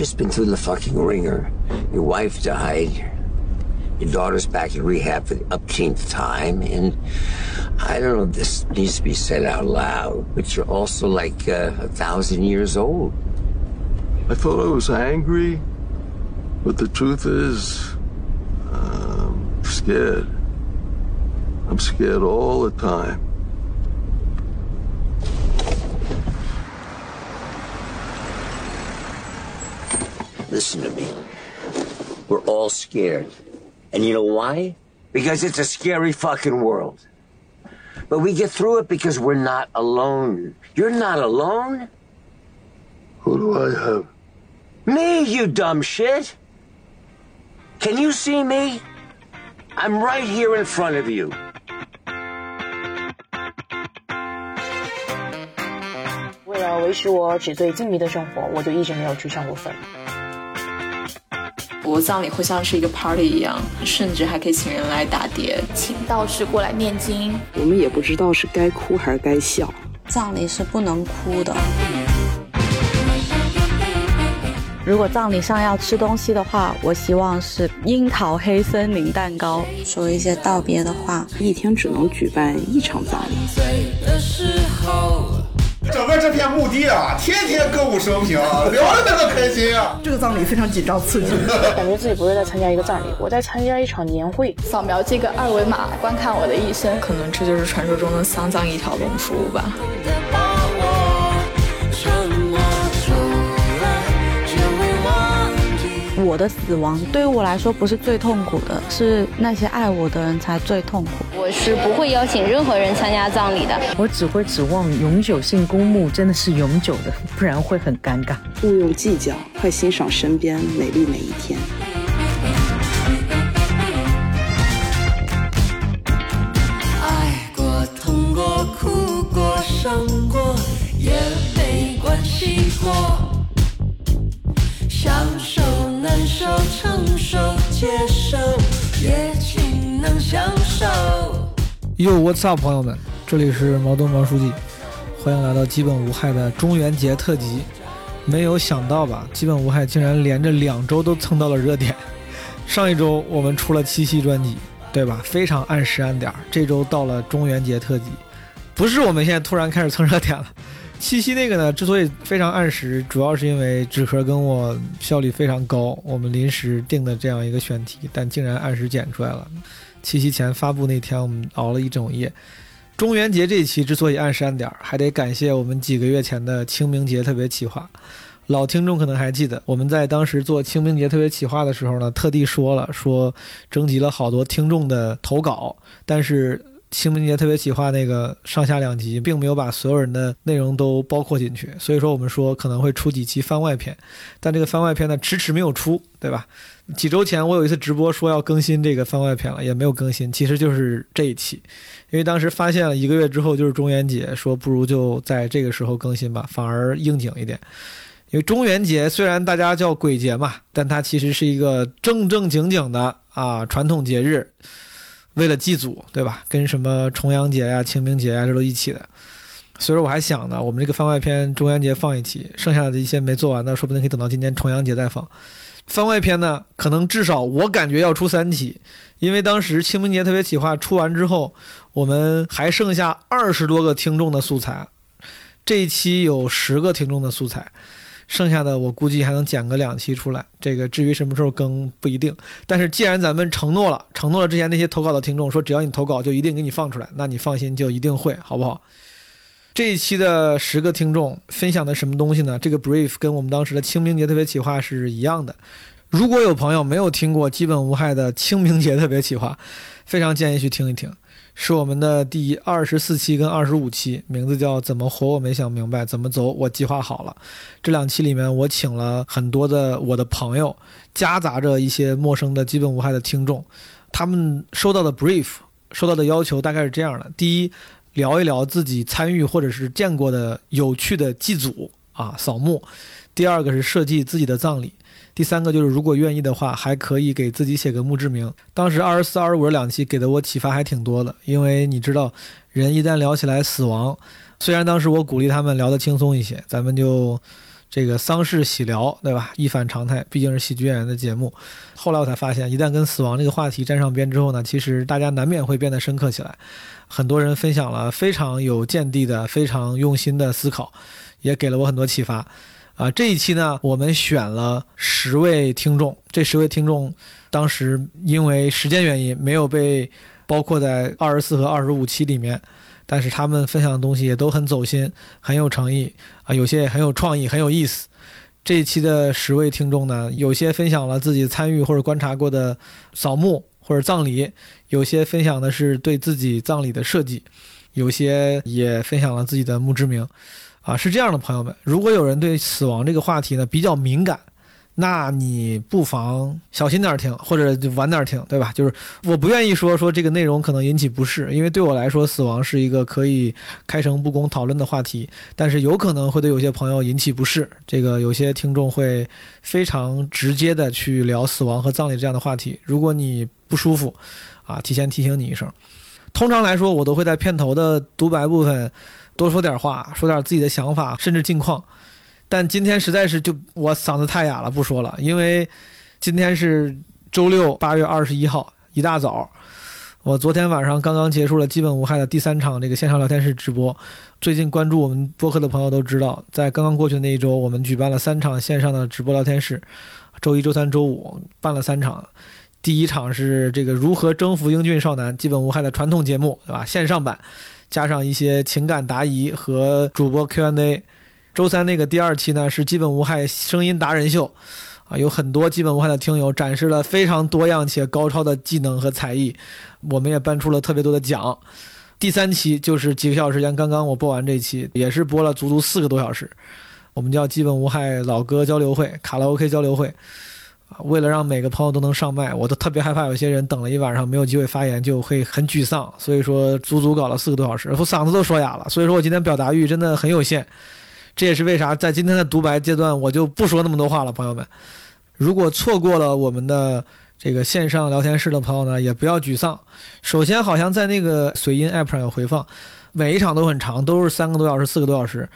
just been through the fucking ringer. Your wife died. Your daughter's back in rehab for the upteenth time, and I don't know if this needs to be said out loud, but you're also like uh, a thousand years old. I thought I was angry, but the truth is, I'm scared. I'm scared all the time. Listen to me. We're all scared. And you know why? Because it's a scary fucking world. But we get through it because we're not alone. You're not alone. Who do I have? Me, you dumb shit. Can you see me? I'm right here in front of you. 为了维持我纸醉金迷的生活，我就一直没有去上过坟。 我葬礼会像是一个 party 一样，甚至还可以请人来打碟，请道士过来念经。我们也不知道是该哭还是该笑。葬礼是不能哭的。如果葬礼上要吃东西的话，我希望是樱桃黑森林蛋糕，说一些道别的话。一天只能举办一场葬礼。整个这片墓地啊，天天歌舞升平，聊的那个开心啊！这个葬礼非常紧张刺激，感觉自己不是在参加一个葬礼，我在参加一场年会。扫描这个二维码，观看我的一生。可能这就是传说中的丧葬一条龙服务吧。我的死亡对于我来说不是最痛苦的，是那些爱我的人才最痛苦。我是不会邀请任何人参加葬礼的，我只会指望永久性公墓真的是永久的，不然会很尴尬。勿用计较，快欣赏身边美丽每一天。爱过、痛过、哭过、伤过，也没关系过。享受、难受、承受、接受，也请能享受。Yo What's up，朋友们，这里是毛东毛书记，欢迎来到基本无害的中元节特辑。没有想到吧，基本无害竟然连着两周都蹭到了热点。上一周我们出了七夕专辑，对吧？非常按时按点。这周到了中元节特辑，不是我们现在突然开始蹭热点了。七夕那个呢，之所以非常按时，主要是因为纸壳跟我效率非常高，我们临时定的这样一个选题，但竟然按时剪出来了。七夕前发布那天，我们熬了一整夜。中元节这期之所以按时按点儿，还得感谢我们几个月前的清明节特别企划。老听众可能还记得，我们在当时做清明节特别企划的时候呢，特地说了，说征集了好多听众的投稿，但是。清明节特别企划那个上下两集，并没有把所有人的内容都包括进去，所以说我们说可能会出几期番外篇，但这个番外篇呢迟迟没有出，对吧？几周前我有一次直播说要更新这个番外篇了，也没有更新，其实就是这一期，因为当时发现了一个月之后就是中元节，说不如就在这个时候更新吧，反而应景一点。因为中元节虽然大家叫鬼节嘛，但它其实是一个正正经经的啊传统节日。为了祭祖，对吧？跟什么重阳节呀、清明节呀，这都一起的。所以说，我还想呢，我们这个番外篇中元节放一期，剩下的一些没做完的，说不定可以等到今年重阳节再放。番外篇呢，可能至少我感觉要出三期，因为当时清明节特别企划出完之后，我们还剩下二十多个听众的素材，这一期有十个听众的素材。剩下的我估计还能剪个两期出来，这个至于什么时候更不一定。但是既然咱们承诺了，承诺了之前那些投稿的听众说，只要你投稿就一定给你放出来，那你放心，就一定会，好不好？这一期的十个听众分享的什么东西呢？这个 brief 跟我们当时的清明节特别企划是一样的。如果有朋友没有听过基本无害的清明节特别企划，非常建议去听一听。是我们的第二十四期跟二十五期，名字叫“怎么活我没想明白，怎么走我计划好了”。这两期里面，我请了很多的我的朋友，夹杂着一些陌生的基本无害的听众。他们收到的 brief，收到的要求大概是这样的：第一，聊一聊自己参与或者是见过的有趣的祭祖啊扫墓；第二个是设计自己的葬礼。第三个就是，如果愿意的话，还可以给自己写个墓志铭。当时二十四、二十五这两期给的我启发还挺多的，因为你知道，人一旦聊起来死亡，虽然当时我鼓励他们聊得轻松一些，咱们就这个丧事喜聊，对吧？一反常态，毕竟是喜剧演员的节目。后来我才发现，一旦跟死亡这个话题沾上边之后呢，其实大家难免会变得深刻起来。很多人分享了非常有见地的、非常用心的思考，也给了我很多启发。啊，这一期呢，我们选了十位听众，这十位听众当时因为时间原因没有被包括在二十四和二十五期里面，但是他们分享的东西也都很走心，很有诚意啊，有些也很有创意，很有意思。这一期的十位听众呢，有些分享了自己参与或者观察过的扫墓或者葬礼，有些分享的是对自己葬礼的设计，有些也分享了自己的墓志铭。啊，是这样的，朋友们，如果有人对死亡这个话题呢比较敏感，那你不妨小心点儿听，或者晚点儿听，对吧？就是我不愿意说说这个内容可能引起不适，因为对我来说，死亡是一个可以开诚布公讨论的话题，但是有可能会对有些朋友引起不适。这个有些听众会非常直接的去聊死亡和葬礼这样的话题，如果你不舒服，啊，提前提醒你一声。通常来说，我都会在片头的独白部分。多说点话，说点自己的想法，甚至近况。但今天实在是就我嗓子太哑了，不说了。因为今天是周六，八月二十一号，一大早，我昨天晚上刚刚结束了基本无害的第三场这个线上聊天室直播。最近关注我们播客的朋友都知道，在刚刚过去的那一周，我们举办了三场线上的直播聊天室，周一、周三、周五办了三场。第一场是这个如何征服英俊少男，基本无害的传统节目，对吧？线上版。加上一些情感答疑和主播 Q&A，周三那个第二期呢是基本无害声音达人秀，啊，有很多基本无害的听友展示了非常多样且高超的技能和才艺，我们也颁出了特别多的奖。第三期就是几个小时时间，刚刚我播完这期，也是播了足足四个多小时，我们叫基本无害老歌交流会、卡拉 OK 交流会。为了让每个朋友都能上麦，我都特别害怕有些人等了一晚上没有机会发言，就会很沮丧。所以说，足足搞了四个多小时，我嗓子都说哑了。所以说我今天表达欲真的很有限，这也是为啥在今天的独白阶段我就不说那么多话了。朋友们，如果错过了我们的这个线上聊天室的朋友呢，也不要沮丧。首先，好像在那个随音 app 上有回放，每一场都很长，都是三个多小时、四个多小时。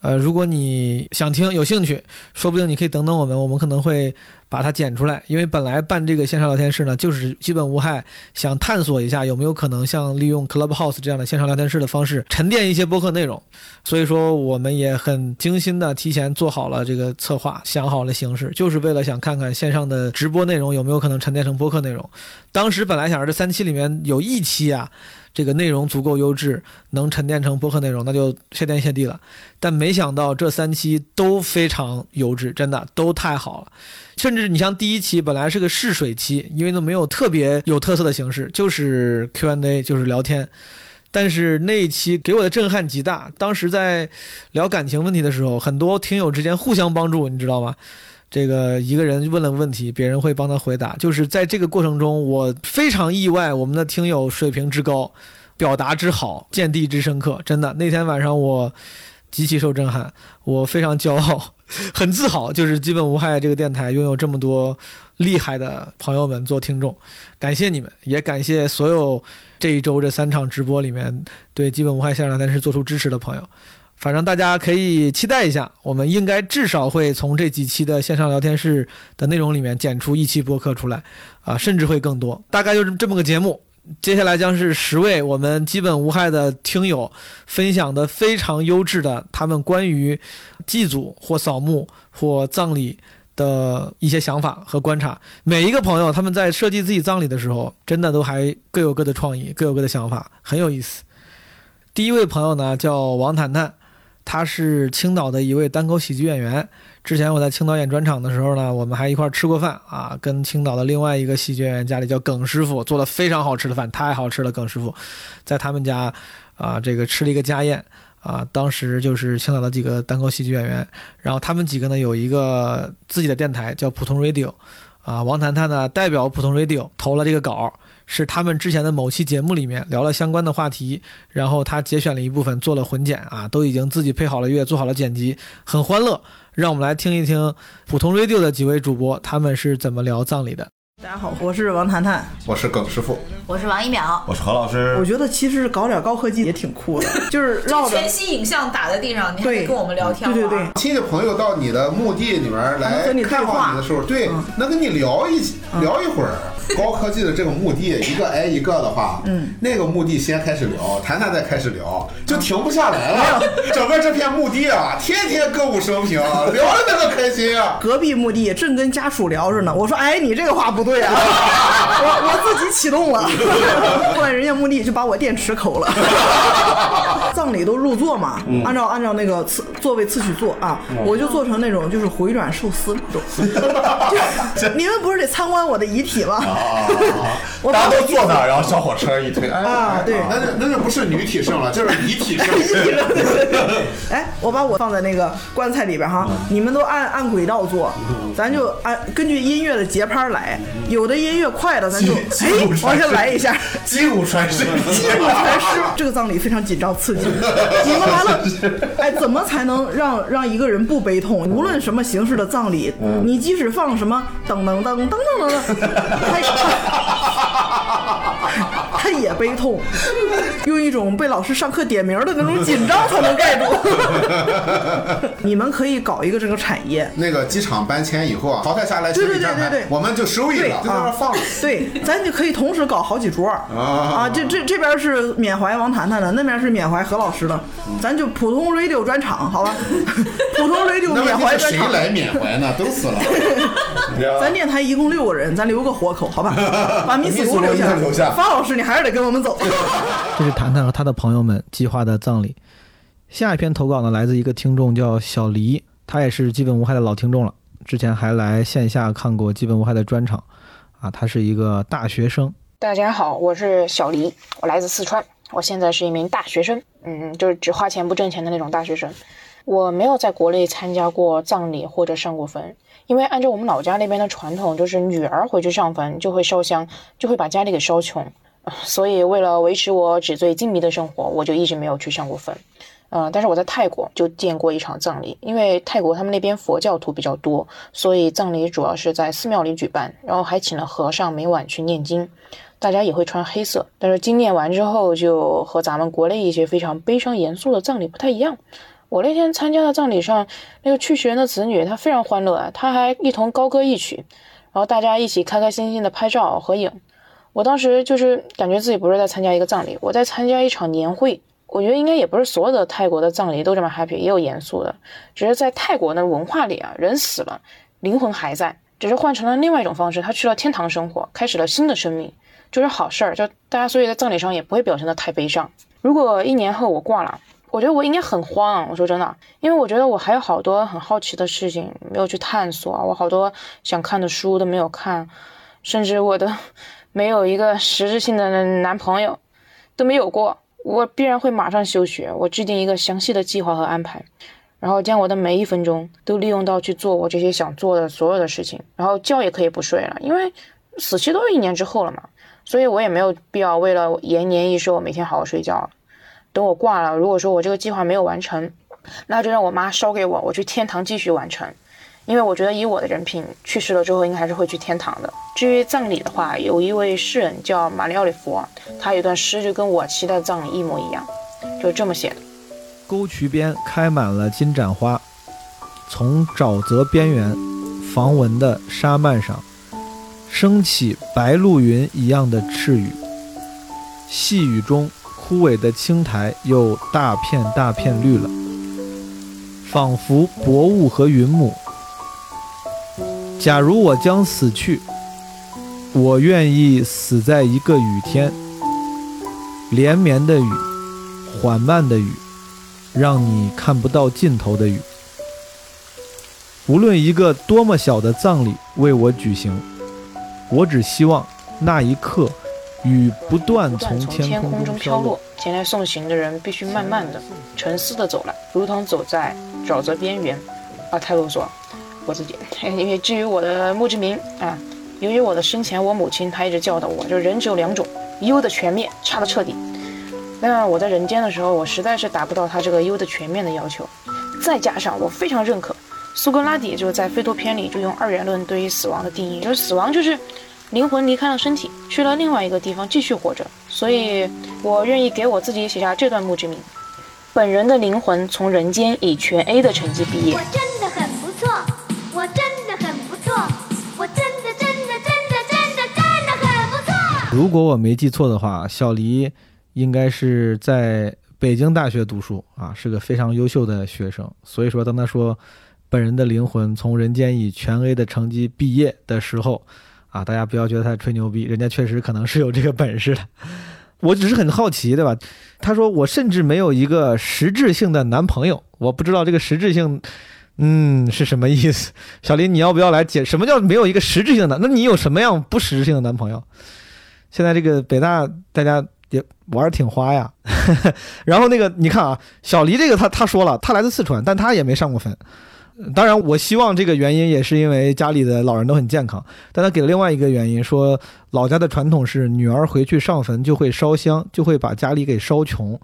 呃，如果你想听、有兴趣，说不定你可以等等我们，我们可能会。把它剪出来，因为本来办这个线上聊天室呢，就是基本无害，想探索一下有没有可能像利用 Clubhouse 这样的线上聊天室的方式沉淀一些播客内容，所以说我们也很精心的提前做好了这个策划，想好了形式，就是为了想看看线上的直播内容有没有可能沉淀成播客内容。当时本来想着这三期里面有一期啊。这个内容足够优质，能沉淀成播客内容，那就谢天谢地了。但没想到这三期都非常优质，真的都太好了。甚至你像第一期本来是个试水期，因为都没有特别有特色的形式，就是 Q&A，就是聊天。但是那一期给我的震撼极大。当时在聊感情问题的时候，很多听友之间互相帮助，你知道吗？这个一个人问了问题，别人会帮他回答。就是在这个过程中，我非常意外，我们的听友水平之高，表达之好，见地之深刻。真的，那天晚上我极其受震撼，我非常骄傲，很自豪。就是基本无害这个电台拥有这么多厉害的朋友们做听众，感谢你们，也感谢所有这一周这三场直播里面对基本无害线上电视做出支持的朋友。反正大家可以期待一下，我们应该至少会从这几期的线上聊天室的内容里面剪出一期播客出来，啊，甚至会更多。大概就是这么个节目。接下来将是十位我们基本无害的听友分享的非常优质的他们关于祭祖或扫墓或葬礼的一些想法和观察。每一个朋友他们在设计自己葬礼的时候，真的都还各有各的创意，各有各的想法，很有意思。第一位朋友呢叫王坦坦。他是青岛的一位单口喜剧演员。之前我在青岛演专场的时候呢，我们还一块吃过饭啊。跟青岛的另外一个喜剧演员家里叫耿师傅，做了非常好吃的饭，太好吃了。耿师傅在他们家啊，这个吃了一个家宴啊。当时就是青岛的几个单口喜剧演员，然后他们几个呢有一个自己的电台叫普通 Radio 啊。王谈谈呢代表普通 Radio 投了这个稿。是他们之前的某期节目里面聊了相关的话题，然后他节选了一部分做了混剪啊，都已经自己配好了乐，做好了剪辑，很欢乐。让我们来听一听普通 radio 的几位主播他们是怎么聊葬礼的。大家好，我是王谈谈，我是耿师傅，我是王一淼，我是何老师。我觉得其实搞点高科技也挺酷的，就是绕着全息影像打在地上，你还得跟我们聊天。对对对，亲戚朋友到你的墓地里面来看望你的时候，对，能跟你聊一聊一会儿。高科技的这个墓地，一个挨一个的话，嗯，那个墓地先开始聊，谈谈再开始聊，就停不下来了。整个这片墓地啊，天天歌舞升平，聊的那个开心啊。隔壁墓地正跟家属聊着呢，我说，哎，你这个话不对啊，我我自己启动了，后来人家墓地就把我电池抠了。葬礼都入座嘛，按照按照那个次座位次序坐啊，我就做成那种就是回转寿司那种。你们不是得参观我的遗体吗？啊！大家都坐那，然后小火车一推，啊，对，那那那就不是女体盛了，就是遗体盛。哎，我把我放在那个棺材里边哈，你们都按按轨道坐，咱就按根据音乐的节拍来，有的音乐快的，咱就哎往下来一下。击鼓传声，击鼓传诗。这个葬礼非常紧张刺激，你们完了，哎，怎么才能让让一个人不悲痛？无论什么形式的葬礼，你即使放什么噔噔噔噔噔噔噔。他他 也悲痛，用一种被老师上课点名的那种紧张才能盖住。你们可以搞一个这个产业，那个机场搬迁以后啊，淘汰下来，对对对对对，我们就收益了，就在那放。对，咱就可以同时搞好几桌啊，这这这边是缅怀王谈谈的，那边是缅怀何老师的，咱就普通 radio 专场，好吧？普通 radio 缅怀专场。谁来缅怀呢？都死了。咱电台一共六个人，咱留个活口，好吧？把米斯留下，留下。方老师，你还是得跟我们走。这是谈谈和他的朋友们计划的葬礼。下一篇投稿呢，来自一个听众叫小黎，他也是基本无害的老听众了，之前还来线下看过基本无害的专场。啊，他是一个大学生。大家好，我是小黎，我来自四川，我现在是一名大学生，嗯，就是只花钱不挣钱的那种大学生。我没有在国内参加过葬礼或者上过坟。因为按照我们老家那边的传统，就是女儿回去上坟就会烧香，就会把家里给烧穷，所以为了维持我纸醉金迷的生活，我就一直没有去上过坟。嗯，但是我在泰国就见过一场葬礼，因为泰国他们那边佛教徒比较多，所以葬礼主要是在寺庙里举办，然后还请了和尚每晚去念经，大家也会穿黑色，但是经念完之后就和咱们国内一些非常悲伤严肃的葬礼不太一样。我那天参加的葬礼上，那个去世人的子女他非常欢乐啊，他还一同高歌一曲，然后大家一起开开心心的拍照合影。我当时就是感觉自己不是在参加一个葬礼，我在参加一场年会。我觉得应该也不是所有的泰国的葬礼都这么 happy，也有严肃的，只是在泰国的文化里啊，人死了，灵魂还在，只是换成了另外一种方式，他去了天堂生活，开始了新的生命，就是好事儿。就大家所以在葬礼上也不会表现的太悲伤。如果一年后我挂了。我觉得我应该很慌，我说真的，因为我觉得我还有好多很好奇的事情没有去探索，我好多想看的书都没有看，甚至我的没有一个实质性的男朋友都没有过，我必然会马上休学，我制定一个详细的计划和安排，然后将我的每一分钟都利用到去做我这些想做的所有的事情，然后觉也可以不睡了，因为死期都是一年之后了嘛，所以我也没有必要为了延年益寿每天好好睡觉了。等我挂了，如果说我这个计划没有完成，那就让我妈烧给我，我去天堂继续完成。因为我觉得以我的人品，去世了之后应该还是会去天堂的。至于葬礼的话，有一位诗人叫马里奥里佛，他有一段诗就跟我期待的葬礼一模一样，就这么写的：沟渠边开满了金盏花，从沼泽边缘防蚊的沙幔上，升起白露云一样的赤羽，细雨中。枯萎的青苔又大片大片绿了，仿佛薄雾和云母。假如我将死去，我愿意死在一个雨天，连绵的雨，缓慢的雨，让你看不到尽头的雨。无论一个多么小的葬礼为我举行，我只希望那一刻。雨不断从天空中飘落，前来送行的人必须慢慢的、沉思的走来，如同走在沼泽边缘。啊，太啰嗦，我自己。因为至于我的墓志铭啊，由于我的生前，我母亲她一直教导我，就人只有两种，优的全面，差的彻底。那我在人间的时候，我实在是达不到他这个优的全面的要求。再加上我非常认可苏格拉底，就是在《费多篇》里就用二元论对于死亡的定义，就是死亡就是。灵魂离开了身体，去了另外一个地方继续活着，所以我愿意给我自己写下这段墓志铭：本人的灵魂从人间以全 A 的成绩毕业。如果我没记错的话，小黎应该是在北京大学读书啊，是个非常优秀的学生。所以说，当他说本人的灵魂从人间以全 A 的成绩毕业的时候，啊，大家不要觉得他吹牛逼，人家确实可能是有这个本事的。我只是很好奇，对吧？他说我甚至没有一个实质性的男朋友，我不知道这个实质性，嗯，是什么意思？小林，你要不要来解什么叫没有一个实质性的？那你有什么样不实质性的男朋友？现在这个北大大家也玩的挺花呀。然后那个你看啊，小黎这个他他说了，他来自四川，但他也没上过坟。当然，我希望这个原因也是因为家里的老人都很健康。但他给了另外一个原因，说老家的传统是女儿回去上坟就会烧香，就会把家里给烧穷，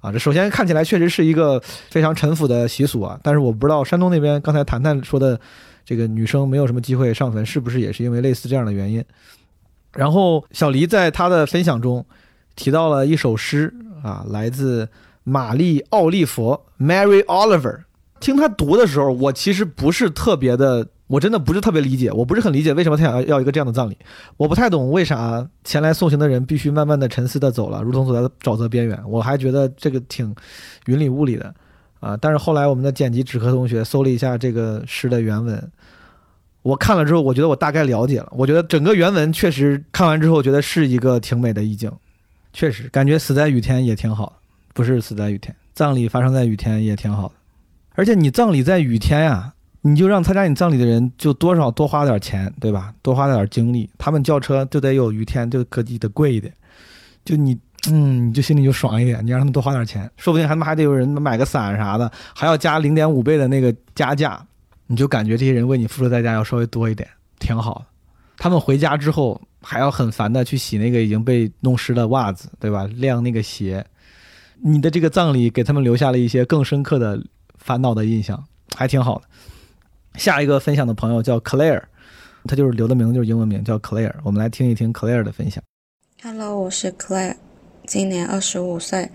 啊，这首先看起来确实是一个非常陈腐的习俗啊。但是我不知道山东那边刚才谈谈说的这个女生没有什么机会上坟，是不是也是因为类似这样的原因？然后小黎在他的分享中提到了一首诗啊，来自玛丽奥利佛 （Mary Oliver）。听他读的时候，我其实不是特别的，我真的不是特别理解，我不是很理解为什么他想要要一个这样的葬礼，我不太懂为啥前来送行的人必须慢慢的沉思的走了，如同走在沼泽边缘，我还觉得这个挺云里雾里的啊。但是后来我们的剪辑纸壳同学搜了一下这个诗的原文，我看了之后，我觉得我大概了解了，我觉得整个原文确实看完之后，我觉得是一个挺美的意境，确实感觉死在雨天也挺好，不是死在雨天，葬礼发生在雨天也挺好的。而且你葬礼在雨天呀，你就让参加你葬礼的人就多少多花点钱，对吧？多花点精力，他们叫车就得有雨天，就可得贵一点。就你，嗯，你就心里就爽一点。你让他们多花点钱，说不定他们还得有人买个伞啥的，还要加零点五倍的那个加价，你就感觉这些人为你付出代价要稍微多一点，挺好的。他们回家之后还要很烦的去洗那个已经被弄湿的袜子，对吧？晾那个鞋。你的这个葬礼给他们留下了一些更深刻的。烦恼的印象还挺好的。下一个分享的朋友叫 Claire，他就是留的名字就是英文名叫 Claire。我们来听一听 Claire 的分享。Hello，我是 Claire，今年二十五岁，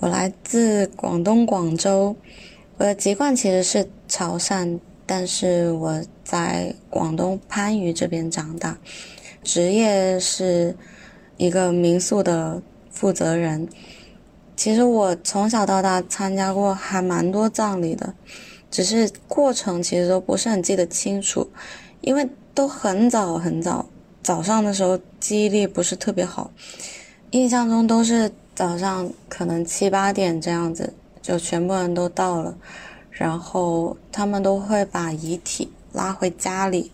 我来自广东广州。我的籍贯其实是潮汕，但是我在广东番禺这边长大，职业是一个民宿的负责人。其实我从小到大参加过还蛮多葬礼的，只是过程其实都不是很记得清楚，因为都很早很早，早上的时候记忆力不是特别好，印象中都是早上可能七八点这样子，就全部人都到了，然后他们都会把遗体拉回家里，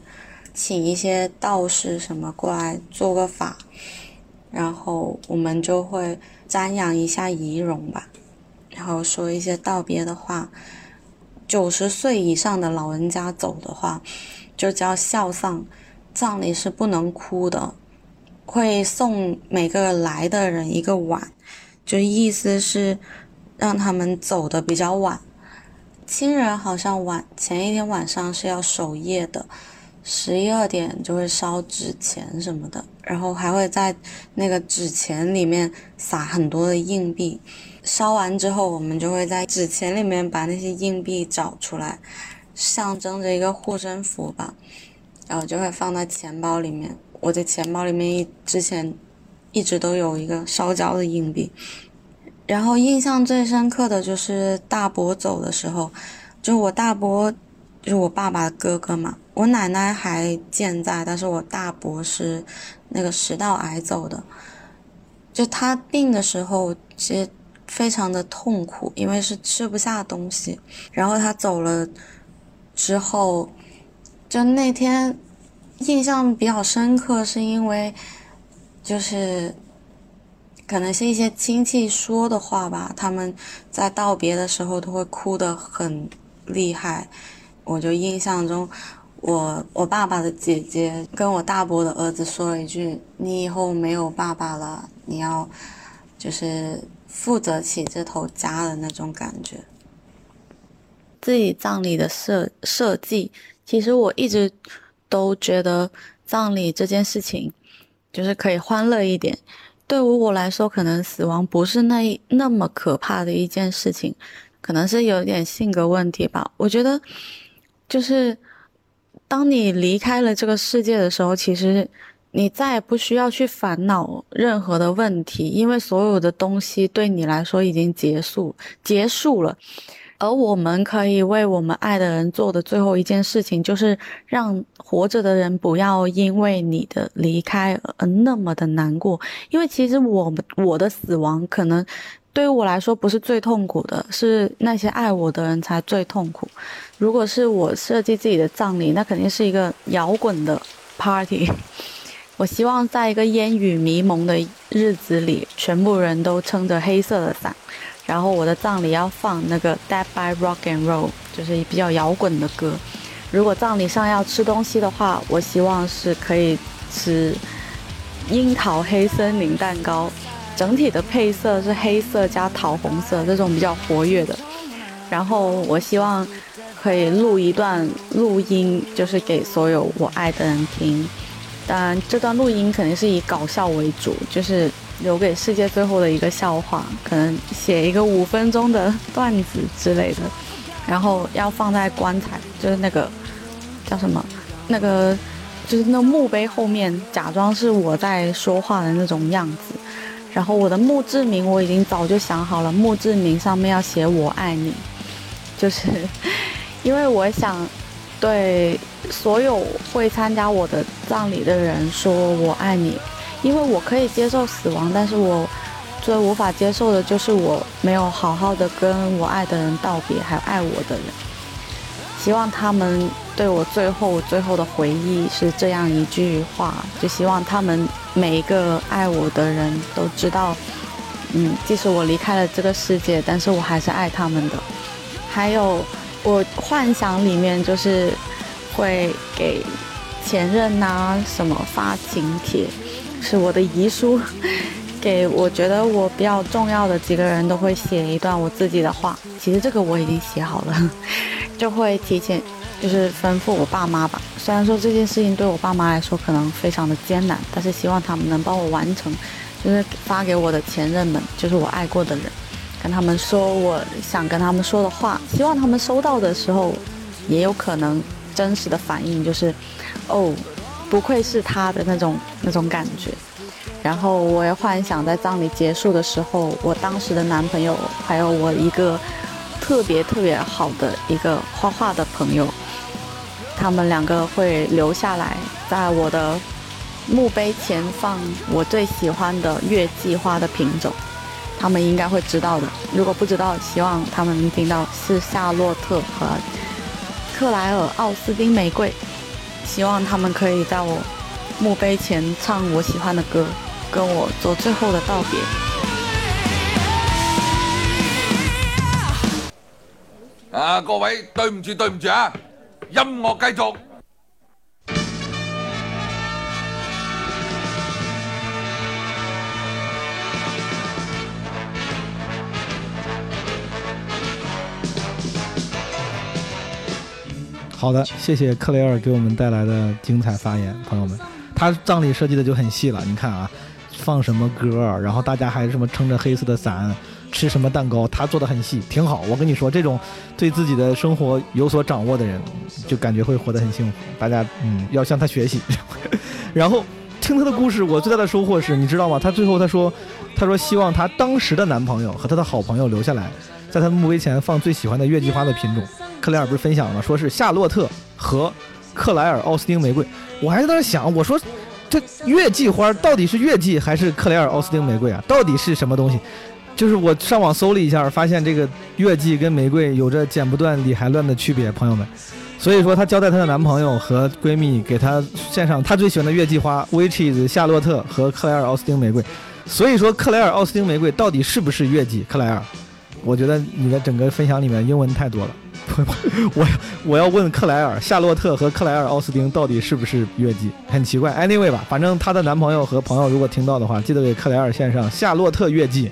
请一些道士什么过来做个法，然后我们就会。瞻仰一下仪容吧，然后说一些道别的话。九十岁以上的老人家走的话，就叫孝丧，葬礼是不能哭的，会送每个来的人一个碗，就意思是让他们走的比较晚。亲人好像晚前一天晚上是要守夜的。十一二点就会烧纸钱什么的，然后还会在那个纸钱里面撒很多的硬币。烧完之后，我们就会在纸钱里面把那些硬币找出来，象征着一个护身符吧。然后就会放在钱包里面。我的钱包里面一之前一直都有一个烧焦的硬币。然后印象最深刻的就是大伯走的时候，就我大伯。就是我爸爸的哥哥嘛，我奶奶还健在，但是我大伯是那个食道癌走的。就他病的时候，其实非常的痛苦，因为是吃不下东西。然后他走了之后，就那天印象比较深刻，是因为就是可能是一些亲戚说的话吧，他们在道别的时候都会哭得很厉害。我就印象中，我我爸爸的姐姐跟我大伯的儿子说了一句：“你以后没有爸爸了，你要就是负责起这头家的那种感觉。”自己葬礼的设设计，其实我一直都觉得葬礼这件事情，就是可以欢乐一点。对于我来说，可能死亡不是那那么可怕的一件事情，可能是有点性格问题吧。我觉得，就是当你离开了这个世界的时候，其实你再也不需要去烦恼任何的问题，因为所有的东西对你来说已经结束结束了。而我们可以为我们爱的人做的最后一件事情，就是让活着的人不要因为你的离开而那么的难过。因为其实我们我的死亡可能对于我来说不是最痛苦的，是那些爱我的人才最痛苦。如果是我设计自己的葬礼，那肯定是一个摇滚的 party。我希望在一个烟雨迷蒙的日子里，全部人都撑着黑色的伞。然后我的葬礼要放那个《Dead by Rock and Roll》，就是比较摇滚的歌。如果葬礼上要吃东西的话，我希望是可以吃樱桃黑森林蛋糕，整体的配色是黑色加桃红色，这种比较活跃的。然后我希望可以录一段录音，就是给所有我爱的人听。当然，这段录音肯定是以搞笑为主，就是。留给世界最后的一个笑话，可能写一个五分钟的段子之类的，然后要放在棺材，就是那个叫什么，那个就是那墓碑后面，假装是我在说话的那种样子。然后我的墓志铭我已经早就想好了，墓志铭上面要写我爱你，就是因为我想对所有会参加我的葬礼的人说我爱你。因为我可以接受死亡，但是我最无法接受的就是我没有好好的跟我爱的人道别，还有爱我的人。希望他们对我最后最后的回忆是这样一句话，就希望他们每一个爱我的人都知道，嗯，即使我离开了这个世界，但是我还是爱他们的。还有，我幻想里面就是会给前任呐什么发请帖。是我的遗书，给我觉得我比较重要的几个人都会写一段我自己的话。其实这个我已经写好了，就会提前就是吩咐我爸妈吧。虽然说这件事情对我爸妈来说可能非常的艰难，但是希望他们能帮我完成。就是发给我的前任们，就是我爱过的人，跟他们说我想跟他们说的话。希望他们收到的时候，也有可能真实的反应就是，哦。不愧是他的那种那种感觉，然后我也幻想在葬礼结束的时候，我当时的男朋友还有我一个特别特别好的一个画画的朋友，他们两个会留下来，在我的墓碑前放我最喜欢的月季花的品种，他们应该会知道的。如果不知道，希望他们能听到是夏洛特和克莱尔奥斯丁玫瑰。希望他们可以在我墓碑前唱我喜欢的歌，跟我做最后的道别。啊，各位，对唔住，对唔住啊！音乐继续。好的，谢谢克雷尔给我们带来的精彩发言，朋友们，他葬礼设计的就很细了。你看啊，放什么歌，然后大家还什么撑着黑色的伞，吃什么蛋糕，他做的很细，挺好。我跟你说，这种对自己的生活有所掌握的人，就感觉会活得很幸福。大家嗯，要向他学习。然后听他的故事，我最大的收获是，你知道吗？他最后他说，他说希望他当时的男朋友和他的好朋友留下来，在他墓碑前放最喜欢的月季花的品种。克莱尔不是分享了？说是夏洛特和克莱尔奥斯汀玫瑰。我还在那想，我说这月季花到底是月季还是克莱尔奥斯汀玫瑰啊？到底是什么东西？就是我上网搜了一下，发现这个月季跟玫瑰有着剪不断理还乱的区别，朋友们。所以说，她交代她的男朋友和闺蜜给她献上她最喜欢的月季花，which is 夏洛特和克莱尔奥斯汀玫瑰。所以说，克莱尔奥斯汀玫瑰到底是不是月季？克莱尔，我觉得你的整个分享里面英文太多了。我我要问克莱尔、夏洛特和克莱尔奥斯汀到底是不是月季？很奇怪。Anyway 吧，反正她的男朋友和朋友如果听到的话，记得给克莱尔献上夏洛特月季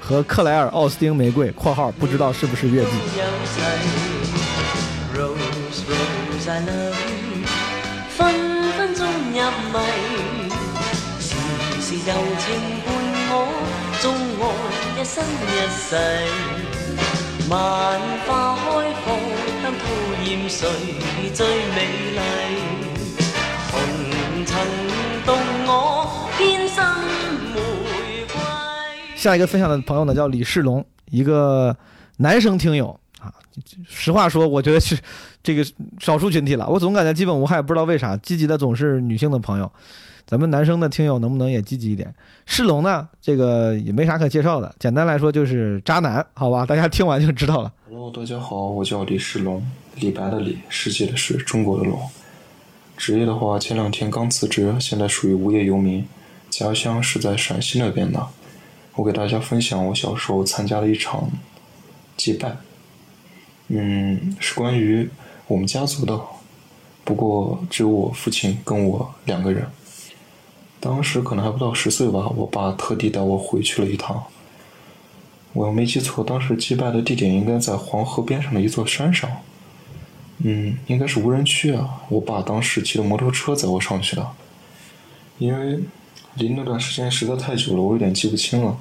和克莱尔奥斯汀玫瑰（括号不知道是不是月季）。爱一生一世。万花开放，贪讨厌谁最美丽？红尘动我，偏心玫瑰。下一个分享的朋友呢叫李世龙，一个男生听友啊。实话说，我觉得是这个少数群体了。我总感觉基本无害，不知道为啥积极的总是女性的朋友。咱们男生的听友能不能也积极一点？世龙呢，这个也没啥可介绍的，简单来说就是渣男，好吧？大家听完就知道了。大家好，我叫李世龙，李白的李，世界的世，中国的龙。职业的话，前两天刚辞职，现在属于无业游民，家乡是在陕西那边的。我给大家分享我小时候参加了一场祭拜，嗯，是关于我们家族的，不过只有我父亲跟我两个人。当时可能还不到十岁吧，我爸特地带我回去了一趟。我要没记错，当时祭拜的地点应该在黄河边上的一座山上，嗯，应该是无人区啊。我爸当时骑着摩托车载我上去的，因为离那段时间实在太久了，我有点记不清了。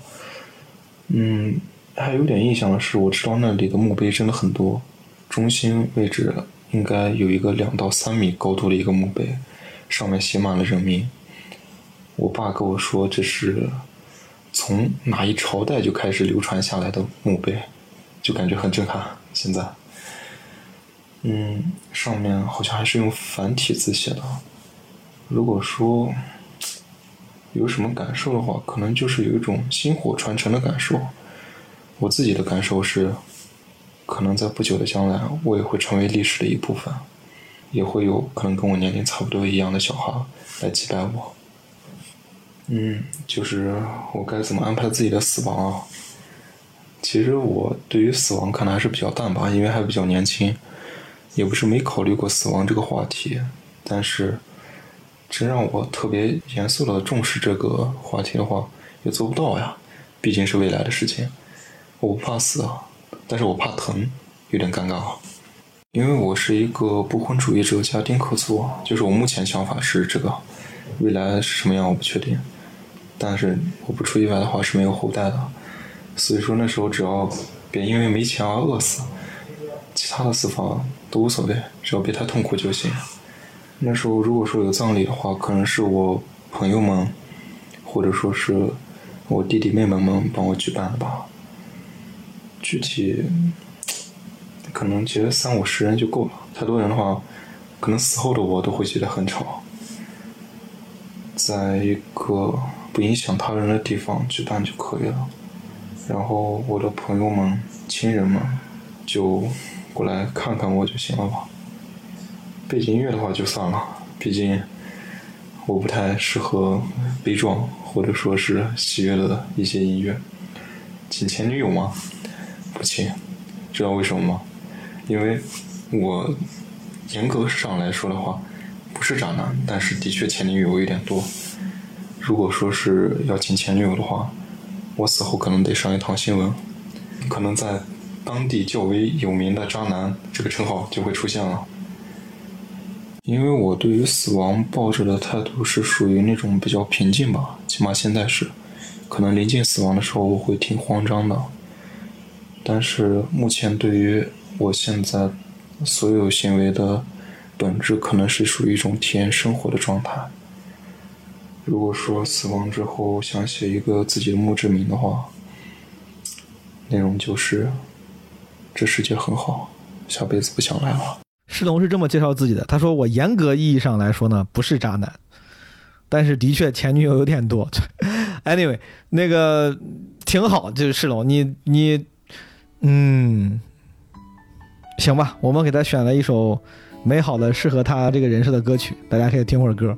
嗯，还有点印象的是，我知道那里的墓碑真的很多，中心位置应该有一个两到三米高度的一个墓碑，上面写满了人名。我爸跟我说，这是从哪一朝代就开始流传下来的墓碑，就感觉很震撼。现在，嗯，上面好像还是用繁体字写的。如果说有什么感受的话，可能就是有一种薪火传承的感受。我自己的感受是，可能在不久的将来，我也会成为历史的一部分，也会有可能跟我年龄差不多一样的小孩来祭拜我。嗯，就是我该怎么安排自己的死亡啊？其实我对于死亡看的还是比较淡吧，因为还比较年轻，也不是没考虑过死亡这个话题。但是，真让我特别严肃的重视这个话题的话，也做不到呀。毕竟是未来的事情，我不怕死啊，但是我怕疼，有点尴尬。因为我是一个不婚主义者加丁克族，就是我目前想法是这个，未来是什么样我不确定。但是我不出意外的话是没有后代的，所以说那时候只要别因为没钱而饿死，其他的死法都无所谓，只要别太痛苦就行。那时候如果说有葬礼的话，可能是我朋友们，或者说是我弟弟妹妹们帮我举办的吧。具体可能其实三五十人就够了，太多人的话，可能死后的我都会觉得很吵。在一个不影响他人的地方举办就可以了。然后我的朋友们、亲人们就过来看看我就行了吧。背景音乐的话就算了，毕竟我不太适合悲壮或者说是喜悦的一些音乐。请前女友吗？不请。知道为什么吗？因为我严格上来说的话，不是渣男，但是的确前女友有点多。如果说是要请前女友的话，我死后可能得上一趟新闻，可能在当地较为有名的渣男这个称号就会出现了。因为我对于死亡抱着的态度是属于那种比较平静吧，起码现在是。可能临近死亡的时候我会挺慌张的，但是目前对于我现在所有行为的本质，可能是属于一种体验生活的状态。如果说死亡之后想写一个自己的墓志铭的话，内容就是：这世界很好，下辈子不想来了。世龙是这么介绍自己的，他说：“我严格意义上来说呢，不是渣男，但是的确前女友有点多。anyway，那个挺好，就是世龙，你你，嗯，行吧，我们给他选了一首美好的、适合他这个人设的歌曲，大家可以听会儿歌。”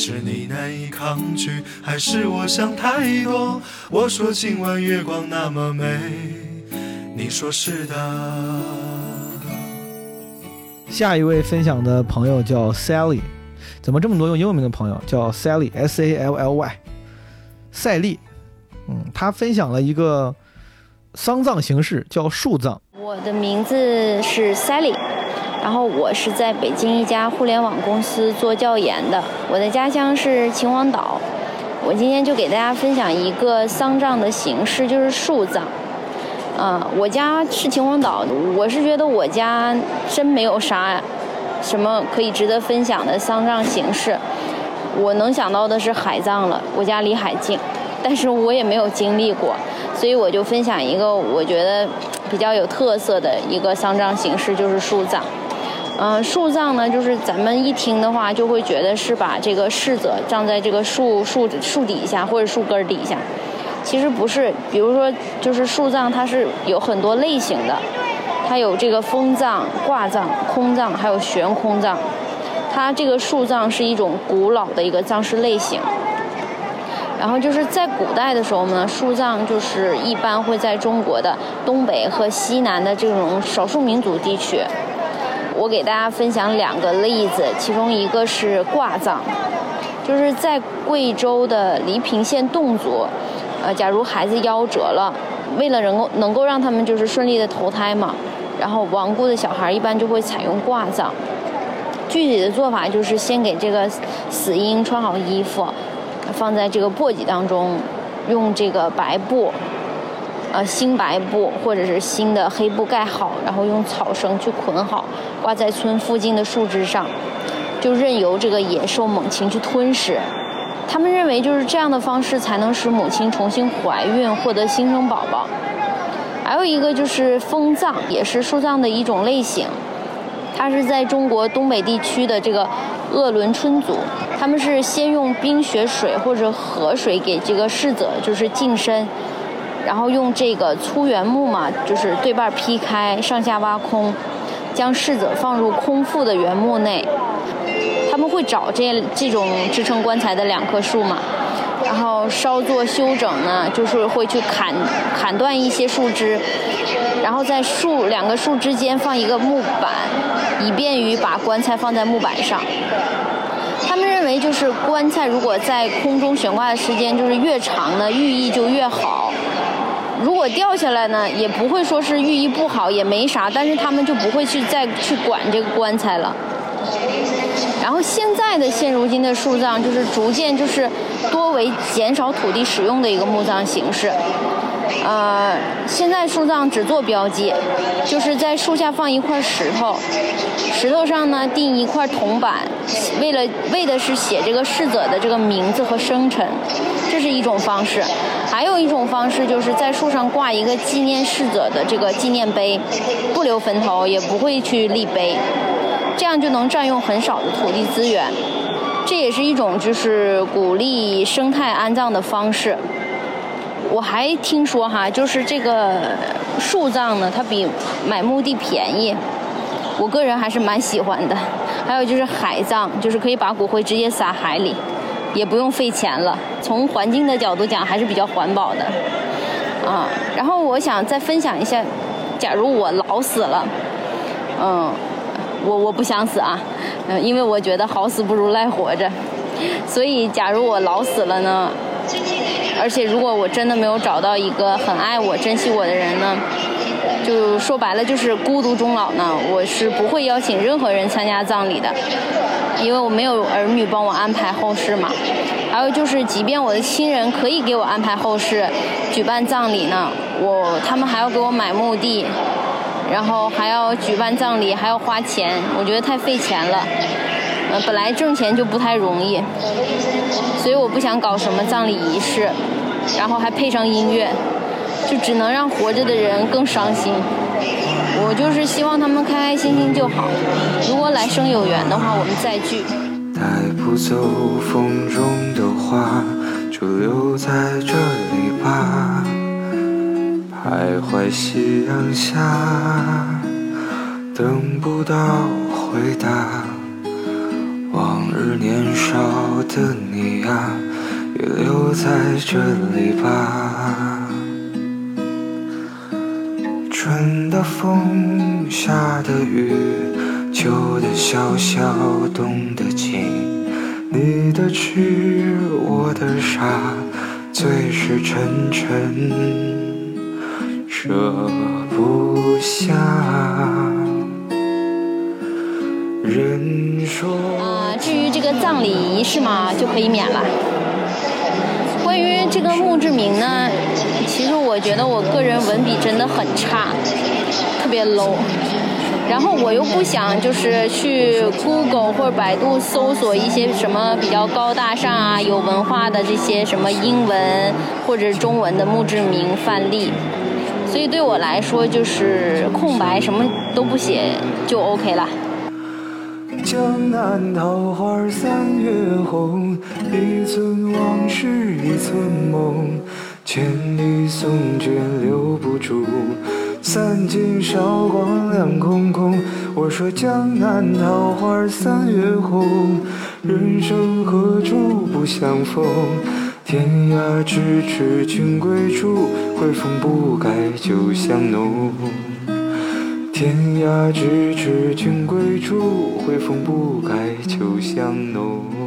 是你难以抗拒，还是我想太多？我说今晚月光那么美。你说是的。下一位分享的朋友叫 Sally，怎么这么多用英文名的朋友？叫 Sally，S A L L Y，赛利。嗯，他分享了一个丧葬形式，叫树葬。我的名字是 Sally，然后我是在北京一家互联网公司做教研的。我的家乡是秦皇岛，我今天就给大家分享一个丧葬的形式，就是树葬。嗯，我家是秦皇岛，我是觉得我家真没有啥什么可以值得分享的丧葬形式。我能想到的是海葬了，我家离海近，但是我也没有经历过，所以我就分享一个我觉得比较有特色的一个丧葬形式，就是树葬。嗯，树葬呢，就是咱们一听的话，就会觉得是把这个逝者葬在这个树树树底下或者树根底下。其实不是，比如说，就是树葬，它是有很多类型的，它有这个封葬、挂葬、空葬，还有悬空葬。它这个树葬是一种古老的一个葬式类型。然后就是在古代的时候呢，树葬就是一般会在中国的东北和西南的这种少数民族地区。我给大家分享两个例子，其中一个是挂葬，就是在贵州的黎平县侗族。呃，假如孩子夭折了，为了能够能够让他们就是顺利的投胎嘛，然后亡故的小孩一般就会采用挂葬。具体的做法就是先给这个死婴穿好衣服，放在这个簸箕当中，用这个白布，呃，新白布或者是新的黑布盖好，然后用草绳去捆好，挂在村附近的树枝上，就任由这个野兽猛禽去吞食。他们认为就是这样的方式才能使母亲重新怀孕，获得新生宝宝。还有一个就是封葬，也是树葬的一种类型。它是在中国东北地区的这个鄂伦春族，他们是先用冰雪水或者河水给这个逝者就是净身，然后用这个粗原木嘛，就是对半劈开，上下挖空，将逝者放入空腹的原木内。他们会找这这种支撑棺材的两棵树嘛，然后稍作修整呢，就是会去砍砍断一些树枝，然后在树两个树之间放一个木板，以便于把棺材放在木板上。他们认为，就是棺材如果在空中悬挂的时间就是越长呢，寓意就越好。如果掉下来呢，也不会说是寓意不好，也没啥，但是他们就不会去再去管这个棺材了。然后现在的现如今的树葬就是逐渐就是多为减少土地使用的一个墓葬形式，呃，现在树葬只做标记，就是在树下放一块石头，石头上呢钉一块铜板，为了为的是写这个逝者的这个名字和生辰，这是一种方式。还有一种方式就是在树上挂一个纪念逝者的这个纪念碑，不留坟头，也不会去立碑。这样就能占用很少的土地资源，这也是一种就是鼓励生态安葬的方式。我还听说哈，就是这个树葬呢，它比买墓地便宜，我个人还是蛮喜欢的。还有就是海葬，就是可以把骨灰直接撒海里，也不用费钱了。从环境的角度讲，还是比较环保的。啊，然后我想再分享一下，假如我老死了，嗯。我我不想死啊，嗯，因为我觉得好死不如赖活着，所以假如我老死了呢，而且如果我真的没有找到一个很爱我、珍惜我的人呢，就说白了就是孤独终老呢，我是不会邀请任何人参加葬礼的，因为我没有儿女帮我安排后事嘛。还有就是，即便我的亲人可以给我安排后事、举办葬礼呢，我他们还要给我买墓地。然后还要举办葬礼，还要花钱，我觉得太费钱了。呃，本来挣钱就不太容易，所以我不想搞什么葬礼仪式。然后还配上音乐，就只能让活着的人更伤心。我就是希望他们开开心心就好。如果来生有缘的话，我们再聚。带不走风中的花，就留在这里吧。徘徊夕阳下，等不到回答。往日年少的你呀，也留在这里吧。春的风，夏的雨，秋的萧萧，冬的晴，你的痴，我的傻，最是沉沉舍不下。人说啊，至于这个葬礼仪式嘛，就可以免了。关于这个墓志铭呢，其实我觉得我个人文笔真的很差，特别 low。然后我又不想就是去 Google 或者百度搜索一些什么比较高大上啊、有文化的这些什么英文或者中文的墓志铭范例，所以对我来说就是空白，什么都不写就 OK 了。江南桃花三月红，一寸往事一寸梦，千里送君留不住，三尽韶光两空空。我说江南桃花三月红，人生何处不相逢？天涯咫尺君归处，会风不改酒香浓。天涯咫尺君归处，会风不改酒香浓。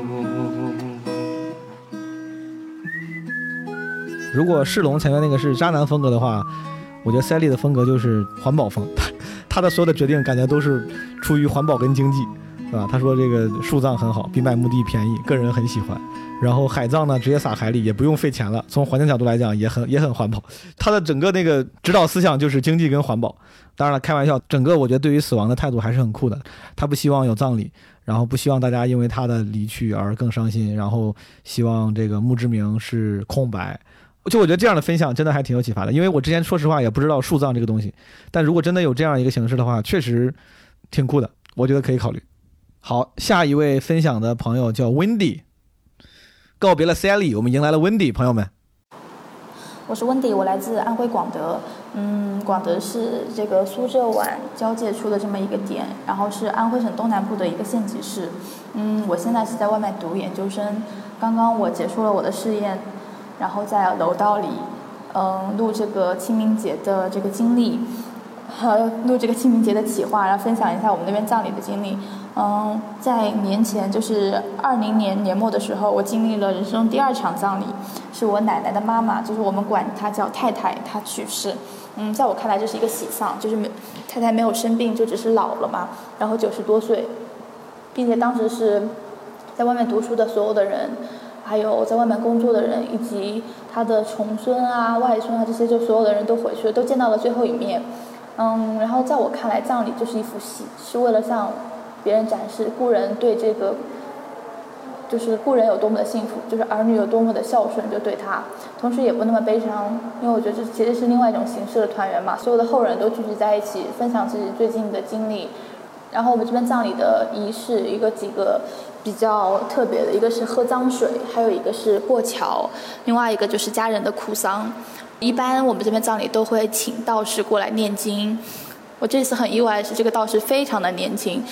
如果世龙前面那个是渣男风格的话，我觉得赛利的风格就是环保风，他 他的所有的决定感觉都是出于环保跟经济，对吧？他说这个树葬很好，比买墓地便宜，个人很喜欢。然后海葬呢，直接撒海里也不用费钱了，从环境角度来讲也很也很环保。他的整个那个指导思想就是经济跟环保。当然了，开玩笑，整个我觉得对于死亡的态度还是很酷的。他不希望有葬礼，然后不希望大家因为他的离去而更伤心，然后希望这个墓志铭是空白。就我觉得这样的分享真的还挺有启发的，因为我之前说实话也不知道树葬这个东西，但如果真的有这样一个形式的话，确实挺酷的，我觉得可以考虑。好，下一位分享的朋友叫 Wendy。告别了 Sally，我们迎来了 Wendy，朋友们。我是 Wendy，我来自安徽广德。嗯，广德是这个苏浙皖交界处的这么一个点，然后是安徽省东南部的一个县级市。嗯，我现在是在外面读研究生，刚刚我结束了我的试验，然后在楼道里，嗯，录这个清明节的这个经历，和录这个清明节的企划，然后分享一下我们那边葬礼的经历。嗯，在年前就是二零年年末的时候，我经历了人生第二场葬礼，是我奶奶的妈妈，就是我们管她叫太太，她去世。嗯，在我看来这是一个喜丧，就是没太太没有生病，就只是老了嘛，然后九十多岁，并且当时是在外面读书的所有的人，还有在外面工作的人，以及他的重孙啊、外孙啊这些，就所有的人都回去了，都见到了最后一面。嗯，然后在我看来，葬礼就是一幅戏，是为了向。别人展示故人对这个，就是故人有多么的幸福，就是儿女有多么的孝顺，就对他，同时也不那么悲伤，因为我觉得这其实是另外一种形式的团圆嘛，所有的后人都聚集在一起，分享自己最近的经历。然后我们这边葬礼的仪式，一个几个比较特别的，一个是喝脏水，还有一个是过桥，另外一个就是家人的哭丧。一般我们这边葬礼都会请道士过来念经，我这次很意外的是，这个道士非常的年轻。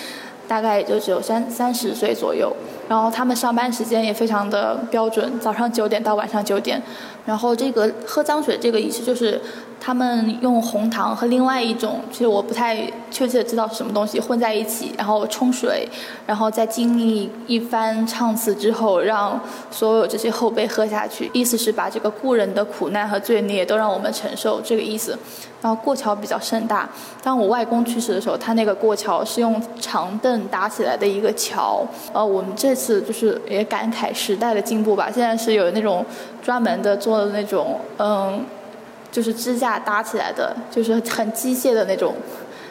大概也就只有三三十岁左右，然后他们上班时间也非常的标准，早上九点到晚上九点。然后这个喝脏水这个仪式就是。他们用红糖和另外一种，其实我不太确切知道是什么东西混在一起，然后冲水，然后再经历一番唱词之后，让所有这些后辈喝下去，意思是把这个故人的苦难和罪孽都让我们承受，这个意思。然后过桥比较盛大，当我外公去世的时候，他那个过桥是用长凳搭起来的一个桥。呃，我们这次就是也感慨时代的进步吧，现在是有那种专门的做的那种，嗯。就是支架搭起来的，就是很机械的那种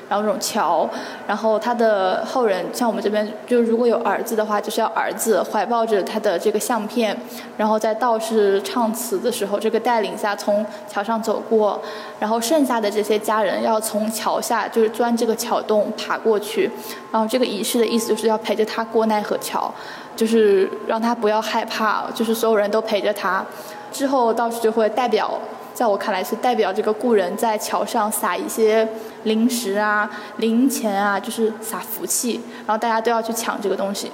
然后这种桥，然后他的后人像我们这边，就如果有儿子的话，就是要儿子怀抱着他的这个相片，然后在道士唱词的时候，这个带领下从桥上走过，然后剩下的这些家人要从桥下就是钻这个桥洞爬过去，然后这个仪式的意思就是要陪着他过奈何桥，就是让他不要害怕，就是所有人都陪着他，之后道士就会代表。在我看来，是代表这个故人在桥上撒一些零食啊、零钱啊，就是撒福气，然后大家都要去抢这个东西。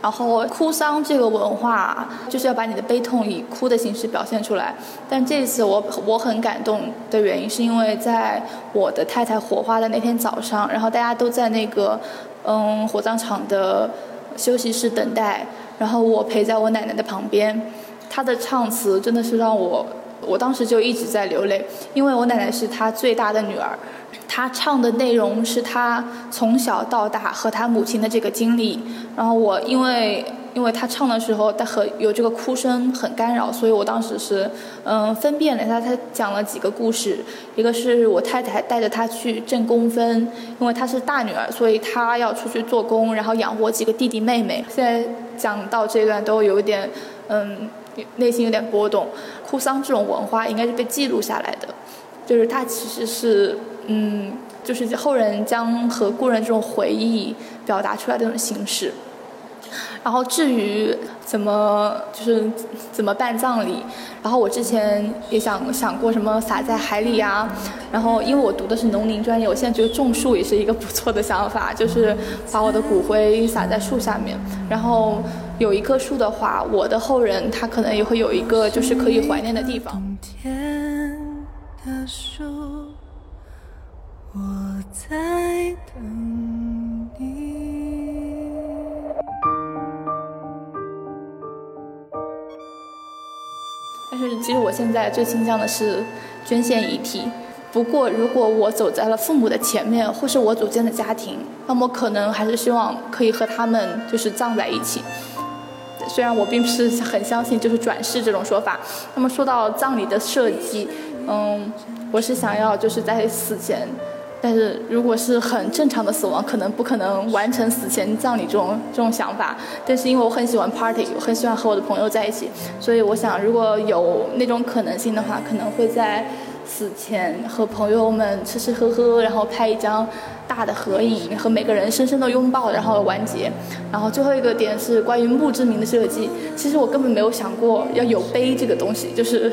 然后哭丧这个文化，就是要把你的悲痛以哭的形式表现出来。但这次我我很感动的原因，是因为在我的太太火化的那天早上，然后大家都在那个嗯火葬场的休息室等待，然后我陪在我奶奶的旁边，她的唱词真的是让我。我当时就一直在流泪，因为我奶奶是她最大的女儿，她唱的内容是她从小到大和她母亲的这个经历。然后我因为因为她唱的时候，她和有这个哭声很干扰，所以我当时是嗯分辨了一下，她讲了几个故事。一个是我太太带着她去挣工分，因为她是大女儿，所以她要出去做工，然后养活几个弟弟妹妹。现在讲到这段都有点嗯。内心有点波动，哭丧这种文化应该是被记录下来的，就是它其实是，嗯，就是后人将和故人这种回忆表达出来的这种形式。然后至于怎么就是怎么办葬礼，然后我之前也想想过什么撒在海里啊，然后因为我读的是农林专业，我现在觉得种树也是一个不错的想法，就是把我的骨灰撒在树下面，然后有一棵树的话，我的后人他可能也会有一个就是可以怀念的地方。我在等你。但是其实我现在最倾向的是捐献遗体。不过如果我走在了父母的前面，或是我组建的家庭，那么可能还是希望可以和他们就是葬在一起。虽然我并不是很相信就是转世这种说法。那么说到葬礼的设计，嗯，我是想要就是在死前。但是如果是很正常的死亡，可能不可能完成死前葬礼这种这种想法。但是因为我很喜欢 party，我很喜欢和我的朋友在一起，所以我想如果有那种可能性的话，可能会在死前和朋友们吃吃喝喝，然后拍一张大的合影，和每个人深深的拥抱，然后完结。然后最后一个点是关于墓志铭的设计，其实我根本没有想过要有碑这个东西，就是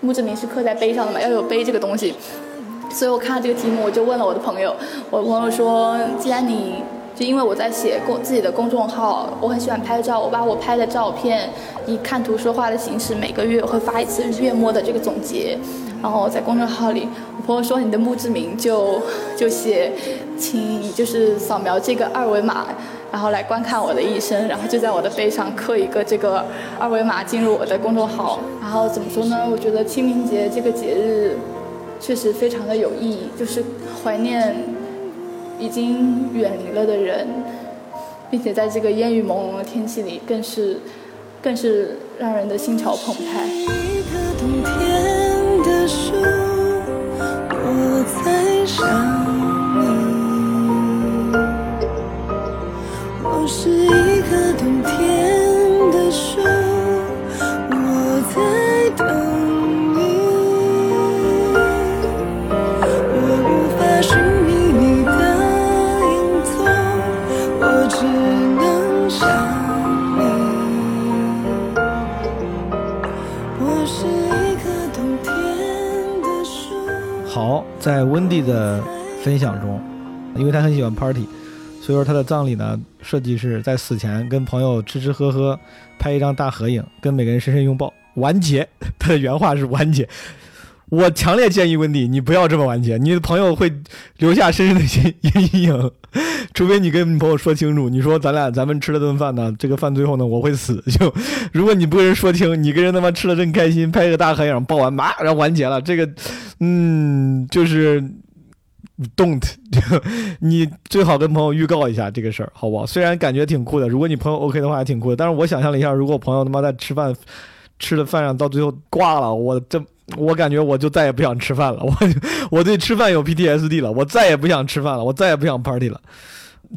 墓志铭是刻在碑上的嘛，要有碑这个东西。所以我看到这个题目，我就问了我的朋友。我朋友说：“既然你就因为我在写公自己的公众号，我很喜欢拍照，我把我拍的照片以看图说话的形式，每个月会发一次月末的这个总结。然后在公众号里，我朋友说你的墓志铭就 就写，请就是扫描这个二维码，然后来观看我的一生，然后就在我的背上刻一个这个二维码进入我的公众号。然后怎么说呢？我觉得清明节这个节日。”确实非常的有意义，就是怀念已经远离了的人，并且在这个烟雨朦胧的天气里，更是更是让人的心潮澎湃。说我在想你我是一在温蒂的分享中，因为他很喜欢 party，所以说他的葬礼呢设计是在死前跟朋友吃吃喝喝，拍一张大合影，跟每个人深深拥抱，完结。他的原话是完结。我强烈建议温迪，你不要这么完结，你的朋友会留下深深的阴阴影。除非你跟你朋友说清楚，你说咱俩咱们吃了顿饭呢，这个饭最后呢我会死。就如果你不跟人说清，你跟人他妈吃了真开心，拍个大合影，抱完嘛，然后完结了。这个，嗯，就是 don't，你最好跟朋友预告一下这个事儿，好不好？虽然感觉挺酷的，如果你朋友 OK 的话还挺酷的。但是我想象了一下，如果朋友他妈在吃饭吃的饭上到最后挂了，我这。我感觉我就再也不想吃饭了。我我对吃饭有 PTSD 了，我再也不想吃饭了，我再也不想 party 了。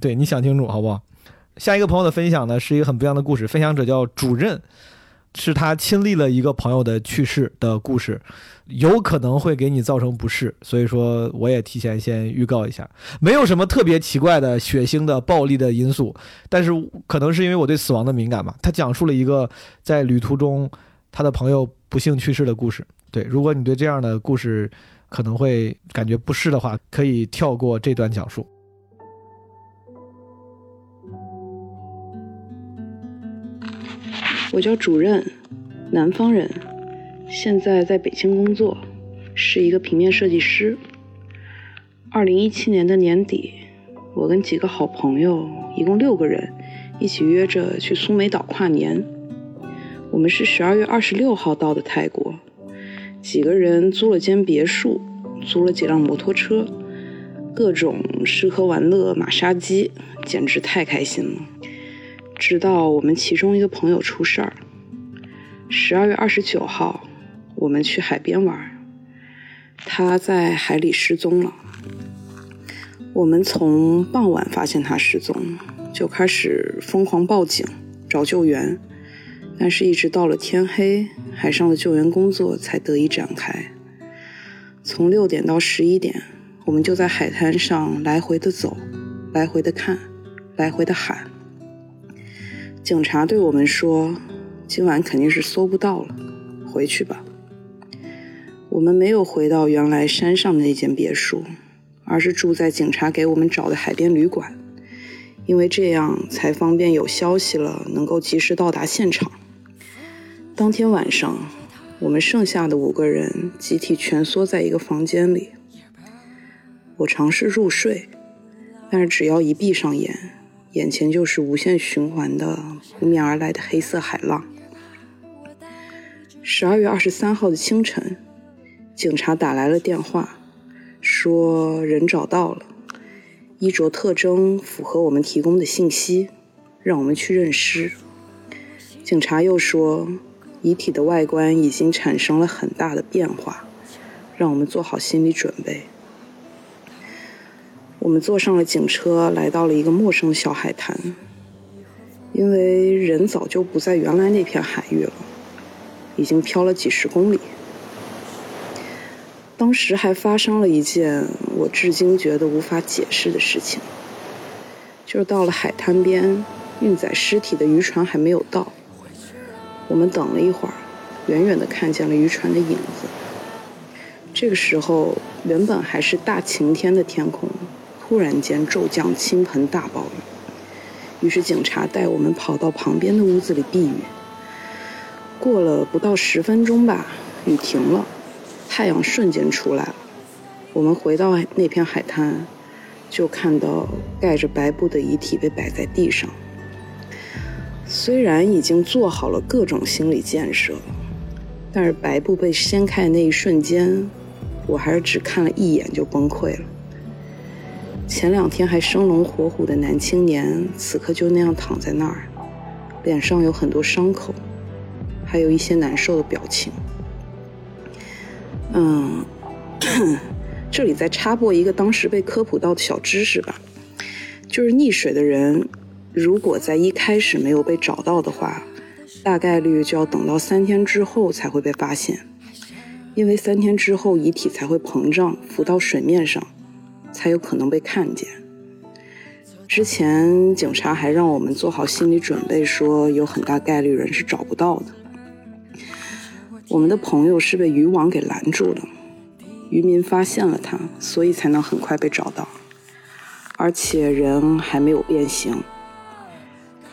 对，你想清楚好不好？下一个朋友的分享呢，是一个很不一样的故事。分享者叫主任，是他亲历了一个朋友的去世的故事，有可能会给你造成不适，所以说我也提前先预告一下，没有什么特别奇怪的、血腥的、暴力的因素，但是可能是因为我对死亡的敏感吧。他讲述了一个在旅途中他的朋友不幸去世的故事。对，如果你对这样的故事可能会感觉不适的话，可以跳过这段讲述。我叫主任，南方人，现在在北京工作，是一个平面设计师。二零一七年的年底，我跟几个好朋友，一共六个人，一起约着去苏梅岛跨年。我们是十二月二十六号到的泰国，几个人租了间别墅，租了几辆摩托车，各种吃喝玩乐、马杀鸡，简直太开心了。直到我们其中一个朋友出事儿。十二月二十九号，我们去海边玩，他在海里失踪了。我们从傍晚发现他失踪，就开始疯狂报警找救援，但是一直到了天黑，海上的救援工作才得以展开。从六点到十一点，我们就在海滩上来回的走，来回的看，来回的喊。警察对我们说：“今晚肯定是搜不到了，回去吧。”我们没有回到原来山上的那间别墅，而是住在警察给我们找的海边旅馆，因为这样才方便有消息了能够及时到达现场。当天晚上，我们剩下的五个人集体蜷缩在一个房间里。我尝试入睡，但是只要一闭上眼。眼前就是无限循环的扑面而来的黑色海浪。十二月二十三号的清晨，警察打来了电话，说人找到了，衣着特征符合我们提供的信息，让我们去认尸。警察又说，遗体的外观已经产生了很大的变化，让我们做好心理准备。我们坐上了警车，来到了一个陌生的小海滩。因为人早就不在原来那片海域了，已经漂了几十公里。当时还发生了一件我至今觉得无法解释的事情，就是到了海滩边，运载尸体的渔船还没有到。我们等了一会儿，远远的看见了渔船的影子。这个时候，原本还是大晴天的天空。突然间骤降倾盆大暴雨，于是警察带我们跑到旁边的屋子里避雨。过了不到十分钟吧，雨停了，太阳瞬间出来了。我们回到那片海滩，就看到盖着白布的遗体被摆在地上。虽然已经做好了各种心理建设，但是白布被掀开的那一瞬间，我还是只看了一眼就崩溃了。前两天还生龙活虎的男青年，此刻就那样躺在那儿，脸上有很多伤口，还有一些难受的表情。嗯，这里再插播一个当时被科普到的小知识吧，就是溺水的人，如果在一开始没有被找到的话，大概率就要等到三天之后才会被发现，因为三天之后遗体才会膨胀浮到水面上。才有可能被看见。之前警察还让我们做好心理准备，说有很大概率人是找不到的。我们的朋友是被渔网给拦住了，渔民发现了他，所以才能很快被找到，而且人还没有变形。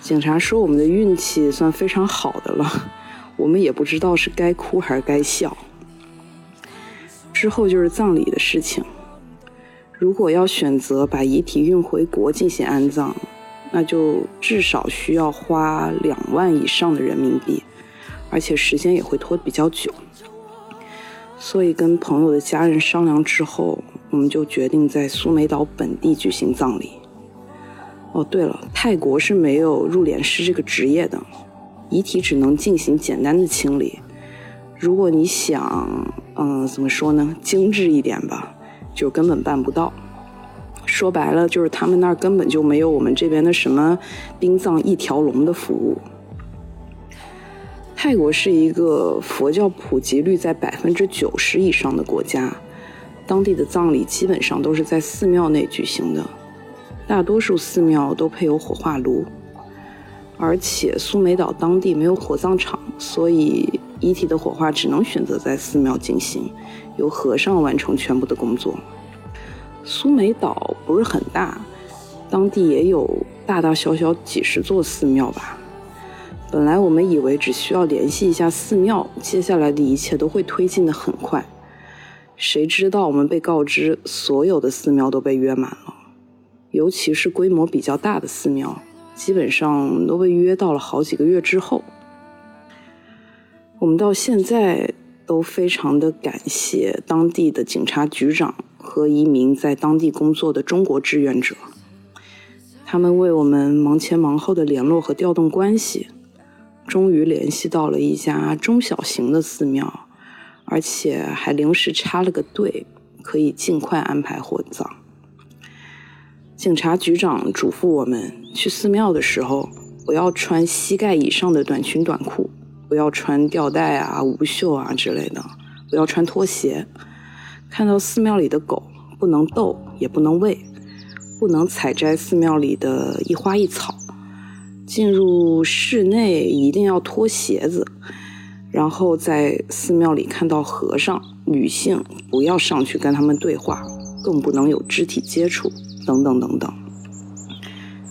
警察说我们的运气算非常好的了，我们也不知道是该哭还是该笑。之后就是葬礼的事情。如果要选择把遗体运回国进行安葬，那就至少需要花两万以上的人民币，而且时间也会拖比较久。所以跟朋友的家人商量之后，我们就决定在苏梅岛本地举行葬礼。哦，对了，泰国是没有入殓师这个职业的，遗体只能进行简单的清理，如果你想，嗯，怎么说呢，精致一点吧，就根本办不到。说白了，就是他们那儿根本就没有我们这边的什么殡葬一条龙的服务。泰国是一个佛教普及率在百分之九十以上的国家，当地的葬礼基本上都是在寺庙内举行的，大多数寺庙都配有火化炉，而且苏梅岛当地没有火葬场，所以遗体的火化只能选择在寺庙进行，由和尚完成全部的工作。苏梅岛不是很大，当地也有大大小小几十座寺庙吧。本来我们以为只需要联系一下寺庙，接下来的一切都会推进的很快。谁知道我们被告知，所有的寺庙都被约满了，尤其是规模比较大的寺庙，基本上都被预约到了好几个月之后。我们到现在都非常的感谢当地的警察局长。和一名在当地工作的中国志愿者，他们为我们忙前忙后的联络和调动关系，终于联系到了一家中小型的寺庙，而且还临时插了个队，可以尽快安排火葬。警察局长嘱咐我们，去寺庙的时候不要穿膝盖以上的短裙短裤，不要穿吊带啊、无袖啊之类的，不要穿拖鞋。看到寺庙里的狗，不能逗，也不能喂，不能采摘寺庙里的一花一草。进入室内一定要脱鞋子，然后在寺庙里看到和尚、女性，不要上去跟他们对话，更不能有肢体接触，等等等等。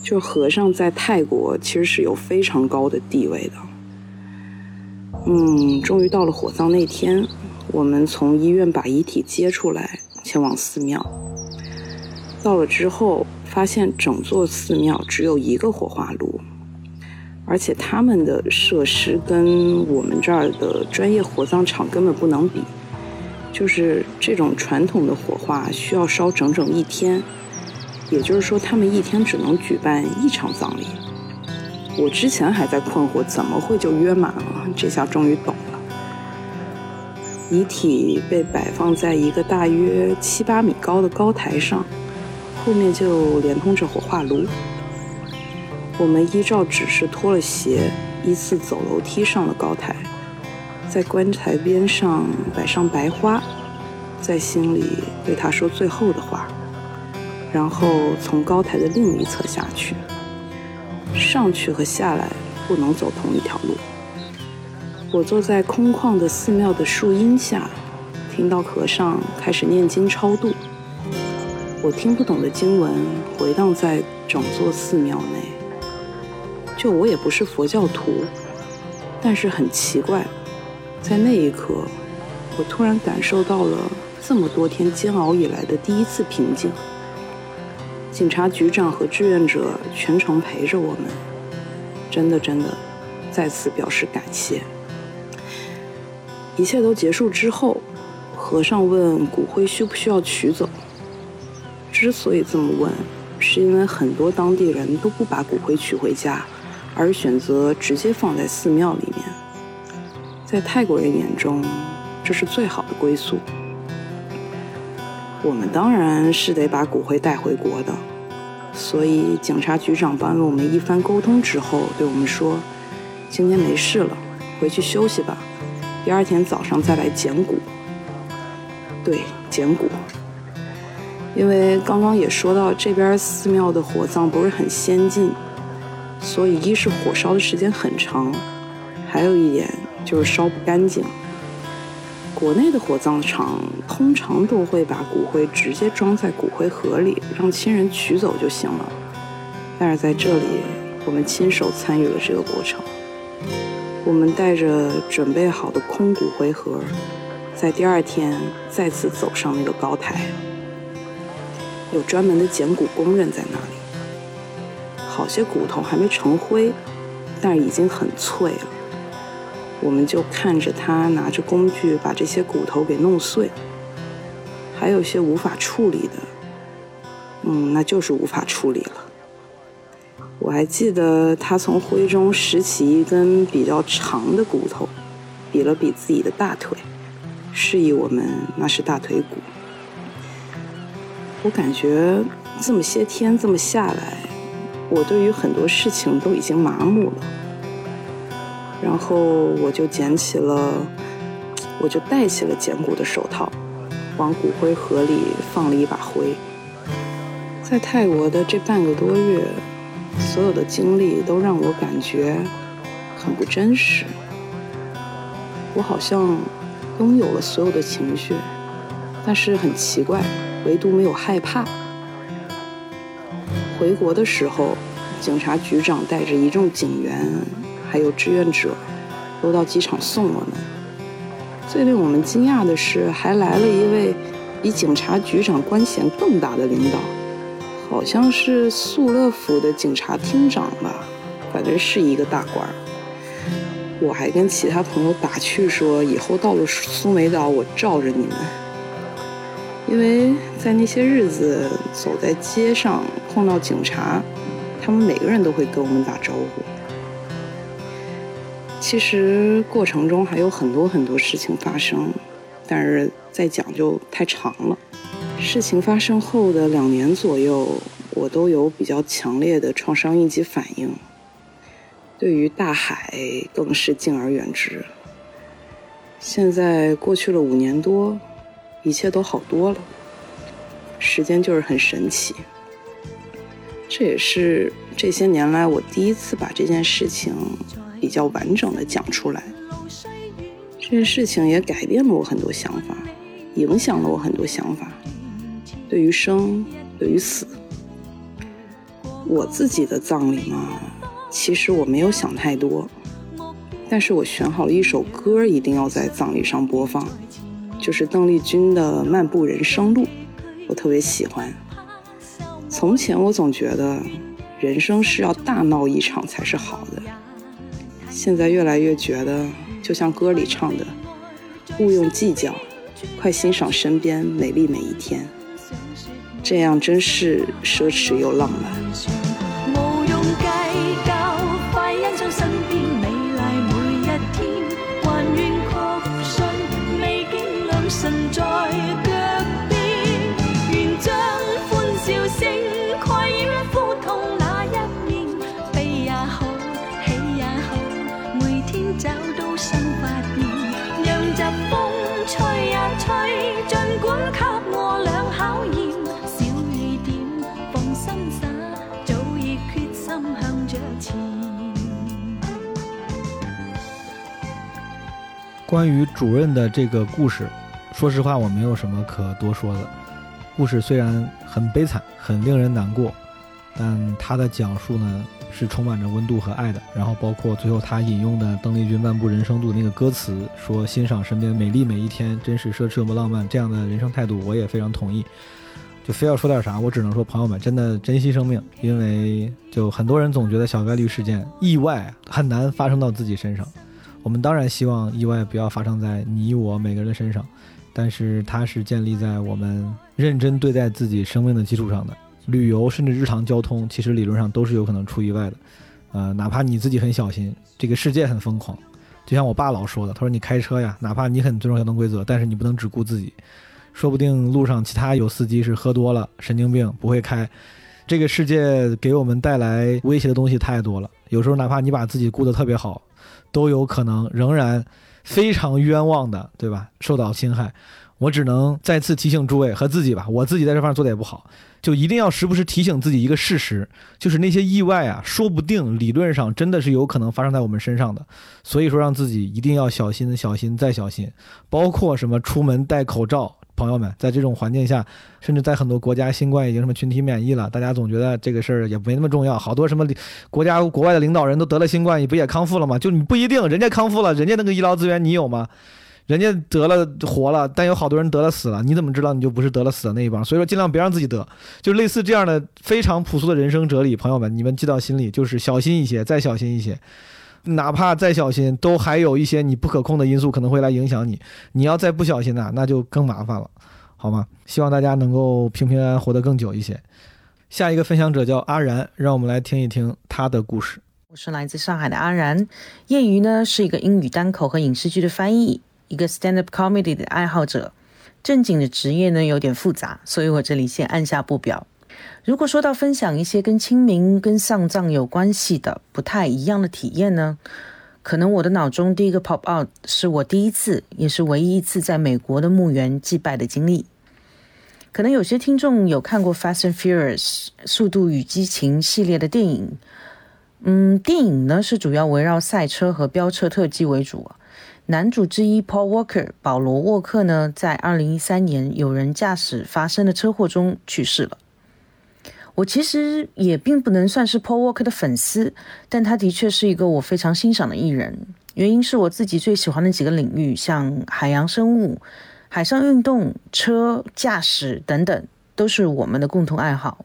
就和尚在泰国其实是有非常高的地位的。嗯，终于到了火葬那天。我们从医院把遗体接出来，前往寺庙。到了之后，发现整座寺庙只有一个火化炉，而且他们的设施跟我们这儿的专业火葬场根本不能比。就是这种传统的火化需要烧整整一天，也就是说，他们一天只能举办一场葬礼。我之前还在困惑，怎么会就约满了？这下终于懂了。遗体被摆放在一个大约七八米高的高台上，后面就连通着火化炉。我们依照指示脱了鞋，依次走楼梯上了高台，在棺材边上摆上白花，在心里对他说最后的话，然后从高台的另一侧下去。上去和下来不能走同一条路。我坐在空旷的寺庙的树荫下，听到和尚开始念经超度。我听不懂的经文回荡在整座寺庙内。就我也不是佛教徒，但是很奇怪，在那一刻，我突然感受到了这么多天煎熬以来的第一次平静。警察局长和志愿者全程陪着我们，真的真的，再次表示感谢。一切都结束之后，和尚问骨灰需不需要取走。之所以这么问，是因为很多当地人都不把骨灰取回家，而选择直接放在寺庙里面。在泰国人眼中，这是最好的归宿。我们当然是得把骨灰带回国的，所以警察局长帮了我们一番沟通之后，对我们说：“今天没事了，回去休息吧。”第二天早上再来捡骨，对，捡骨。因为刚刚也说到这边寺庙的火葬不是很先进，所以一是火烧的时间很长，还有一点就是烧不干净。国内的火葬场通常都会把骨灰直接装在骨灰盒里，让亲人取走就行了。但是在这里，我们亲手参与了这个过程。我们带着准备好的空骨灰盒，在第二天再次走上那个高台，有专门的捡骨工人在那里。好些骨头还没成灰，但是已经很脆了。我们就看着他拿着工具把这些骨头给弄碎，还有些无法处理的，嗯，那就是无法处理了。我还记得他从灰中拾起一根比较长的骨头，比了比自己的大腿，示意我们那是大腿骨。我感觉这么些天这么下来，我对于很多事情都已经麻木了。然后我就捡起了，我就戴起了捡骨的手套，往骨灰盒里放了一把灰。在泰国的这半个多月，所有的经历都让我感觉很不真实。我好像拥有了所有的情绪，但是很奇怪。唯独没有害怕。回国的时候，警察局长带着一众警员，还有志愿者，都到机场送我们。最令我们惊讶的是，还来了一位比警察局长官衔更大的领导，好像是素乐府的警察厅长吧，反正是一个大官。我还跟其他朋友打趣说，以后到了苏梅岛，我罩着你们。因为在那些日子，走在街上碰到警察，他们每个人都会跟我们打招呼。其实过程中还有很多很多事情发生，但是再讲就太长了。事情发生后的两年左右，我都有比较强烈的创伤应激反应，对于大海更是敬而远之。现在过去了五年多。一切都好多了，时间就是很神奇。这也是这些年来我第一次把这件事情比较完整的讲出来。这件事情也改变了我很多想法，影响了我很多想法。对于生，对于死，我自己的葬礼嘛，其实我没有想太多，但是我选好了一首歌，一定要在葬礼上播放。就是邓丽君的《漫步人生路》，我特别喜欢。从前我总觉得人生是要大闹一场才是好的，现在越来越觉得，就像歌里唱的，勿用计较，快欣赏身边美丽每一天，这样真是奢侈又浪漫。关于主任的这个故事，说实话我没有什么可多说的。故事虽然很悲惨，很令人难过，但他的讲述呢是充满着温度和爱的。然后包括最后他引用的邓丽君《漫步人生路》那个歌词，说欣赏身边美丽每一天，真是奢侈又不浪漫。这样的人生态度，我也非常同意。就非要说点啥，我只能说朋友们真的珍惜生命，因为就很多人总觉得小概率事件、意外很难发生到自己身上。我们当然希望意外不要发生在你我每个人的身上，但是它是建立在我们认真对待自己生命的基础上的。旅游甚至日常交通，其实理论上都是有可能出意外的。呃，哪怕你自己很小心，这个世界很疯狂。就像我爸老说的，他说你开车呀，哪怕你很遵守交通规则，但是你不能只顾自己，说不定路上其他有司机是喝多了、神经病不会开。这个世界给我们带来威胁的东西太多了，有时候哪怕你把自己顾得特别好。都有可能仍然非常冤枉的，对吧？受到侵害，我只能再次提醒诸位和自己吧。我自己在这方面做的也不好，就一定要时不时提醒自己一个事实，就是那些意外啊，说不定理论上真的是有可能发生在我们身上的。所以说，让自己一定要小心、小心再小心，包括什么出门戴口罩。朋友们，在这种环境下，甚至在很多国家，新冠已经什么群体免疫了，大家总觉得这个事儿也没那么重要。好多什么国家国外的领导人都得了新冠，你不也康复了吗？就你不一定，人家康复了，人家那个医疗资源你有吗？人家得了活了，但有好多人得了死了，你怎么知道你就不是得了死的那一帮？所以说，尽量别让自己得，就类似这样的非常朴素的人生哲理。朋友们，你们记到心里，就是小心一些，再小心一些。哪怕再小心，都还有一些你不可控的因素可能会来影响你。你要再不小心呢，那就更麻烦了，好吗？希望大家能够平平安安活得更久一些。下一个分享者叫阿然，让我们来听一听他的故事。我是来自上海的阿然。业余呢是一个英语单口和影视剧的翻译，一个 stand up comedy 的爱好者。正经的职业呢有点复杂，所以我这里先按下不表。如果说到分享一些跟清明、跟丧葬有关系的不太一样的体验呢，可能我的脑中第一个 pop out 是我第一次，也是唯一一次在美国的墓园祭拜的经历。可能有些听众有看过《Fast and Furious》速度与激情系列的电影。嗯，电影呢是主要围绕赛车和飙车特技为主。男主之一 Paul Walker 保罗沃克呢，在二零一三年有人驾驶发生的车祸中去世了。我其实也并不能算是 Paul Walker 的粉丝，但他的确是一个我非常欣赏的艺人。原因是我自己最喜欢的几个领域，像海洋生物、海上运动、车驾驶等等，都是我们的共同爱好。